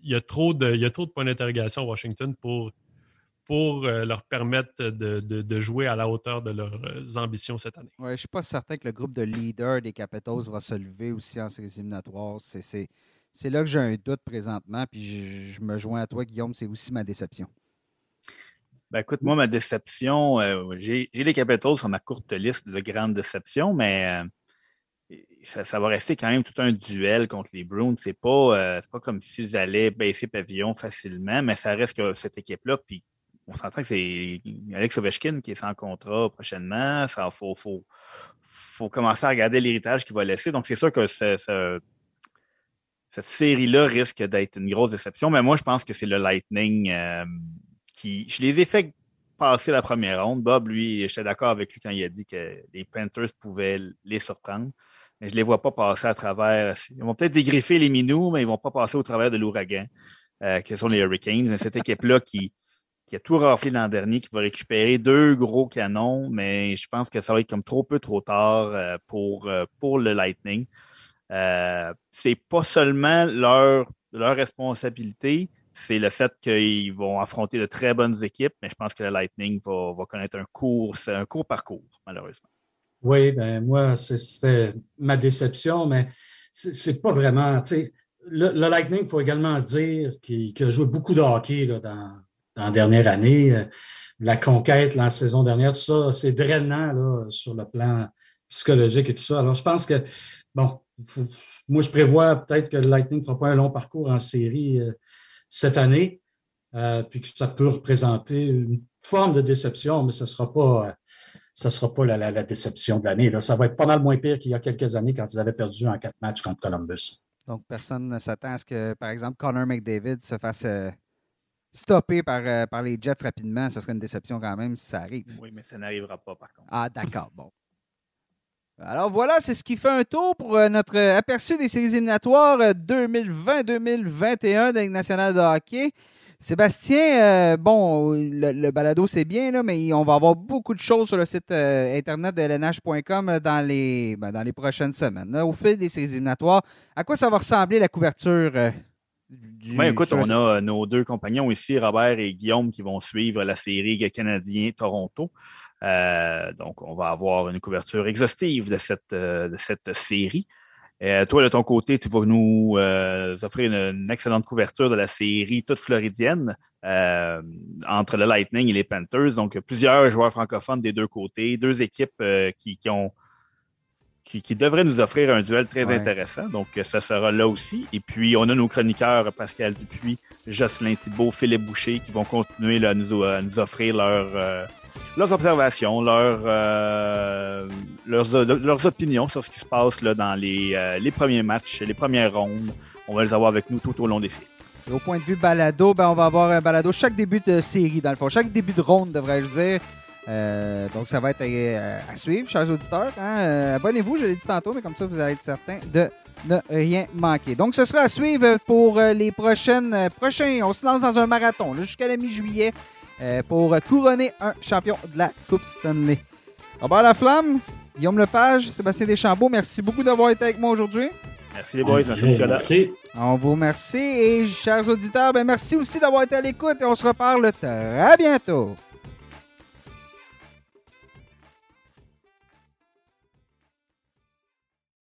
il y a trop de points d'interrogation à Washington pour pour euh, leur permettre de, jouer à la hauteur de leurs euh, ambitions cette année. Ouais, je ne suis pas certain que le groupe de leaders des Capitals va se lever aussi en séries éliminatoires. C'est là que j'ai un doute présentement, puis je, me joins à toi, Guillaume, c'est aussi ma déception. Ben, écoute, moi, ma déception, euh, j'ai les Capitals sur ma courte liste de grandes déceptions, mais ça, va rester quand même tout un duel contre les Bruins. C'est pas, pas comme s'ils allaient baisser pavillon facilement, mais ça reste que cette équipe-là, puis on s'entend que c'est Alex Ovechkin qui est sans contrat prochainement. Il faut, faut, commencer à regarder l'héritage qu'il va laisser. Donc, c'est sûr que cette série-là risque d'être une grosse déception. Mais moi, je pense que c'est le Lightning euh, qui. Je les ai fait passer la première ronde. Bob, lui, j'étais d'accord avec lui quand il a dit que les Panthers pouvaient les surprendre. Mais je ne les vois pas passer à travers. Ils vont peut-être dégriffer les minous, mais ils ne vont pas passer au travers de l'ouragan, euh, qui sont les Hurricanes. Cette équipe-là qui, qui a tout raflé l'an dernier, qui va récupérer deux gros canons, mais je pense que ça va être comme trop peu trop tard euh, pour, euh, pour le Lightning. Euh, c'est pas seulement leur, leur responsabilité, c'est le fait qu'ils vont affronter de très bonnes équipes, mais je pense que le Lightning va, connaître un court, un court parcours, malheureusement. Oui, ben moi, c'était ma déception, mais c'est pas vraiment. Le, le Lightning, il faut également dire qu'il a joué beaucoup de hockey là, dans, en dernière année. Euh, la conquête la saison dernière, tout ça, c'est drainant là, sur le plan psychologique et tout ça. Alors, je pense que, bon, moi, je prévois peut-être que le Lightning ne fera pas un long parcours en série euh, cette année, euh, puis que ça peut représenter une forme de déception, mais ce ne sera pas, sera pas la, déception de l'année. Ça va être pas mal moins pire qu'il y a quelques années quand ils avaient perdu en quatre matchs contre Columbus. Donc, personne ne s'attend à ce que, par exemple, Connor McDavid se fasse stoppé par, euh, par les Jets rapidement. Ce serait une déception quand même si ça arrive. Oui, mais ça n'arrivera pas, par contre. Ah, d'accord. Bon. Alors voilà, c'est ce qui fait un tour pour euh, notre aperçu des séries éliminatoires 2020-2021 de la Ligue nationale de hockey. Sébastien, euh, bon, le, balado c'est bien, là, mais on va avoir beaucoup de choses sur le site euh, internet de lnh.com dans les, ben, dans les prochaines semaines. au fil des séries éliminatoires, à quoi ça va ressembler la couverture du, écoute, on a nos deux compagnons ici, Robert et Guillaume, qui vont suivre la série Canadien-Toronto. Euh, donc, on va avoir une couverture exhaustive de cette, euh, de cette série. Euh, toi, de ton côté, tu vas nous offrir une, excellente couverture de la série toute floridienne entre le Lightning et les Panthers. Donc, plusieurs joueurs francophones des deux côtés, deux équipes qui, ont qui, devraient nous offrir un duel très intéressant. Donc, ça sera là aussi. Et puis, on a nos chroniqueurs Pascal Dupuis, Jocelyn Thibault, Philippe Boucher qui vont continuer à, nous, à, nous, offrir leur leurs observations, euh, leurs, opinions sur ce qui se passe là, dans euh, les, premiers matchs, les premières rondes. On va les avoir avec nous tout au long des séries. au point de vue balado, ben, on va avoir un balado chaque début de série, dans le fond, chaque début de ronde, devrais-je dire. Euh, donc, ça va être à, suivre, chers auditeurs. Hein. Abonnez-vous, je l'ai dit tantôt, mais comme ça, vous allez être certain de ne rien manquer. Donc, ce sera à suivre pour les prochaines, prochains. On se lance dans un marathon jusqu'à la mi-juillet. Euh, pour couronner un champion de la Coupe Stanley. Robert Laflamme, Guillaume Lepage, Sébastien Deschambault, merci beaucoup d'avoir été avec moi aujourd'hui. Merci les boys, merci. On vous remercie et chers auditeurs, ben merci aussi d'avoir été à l'écoute et on se reparle très bientôt.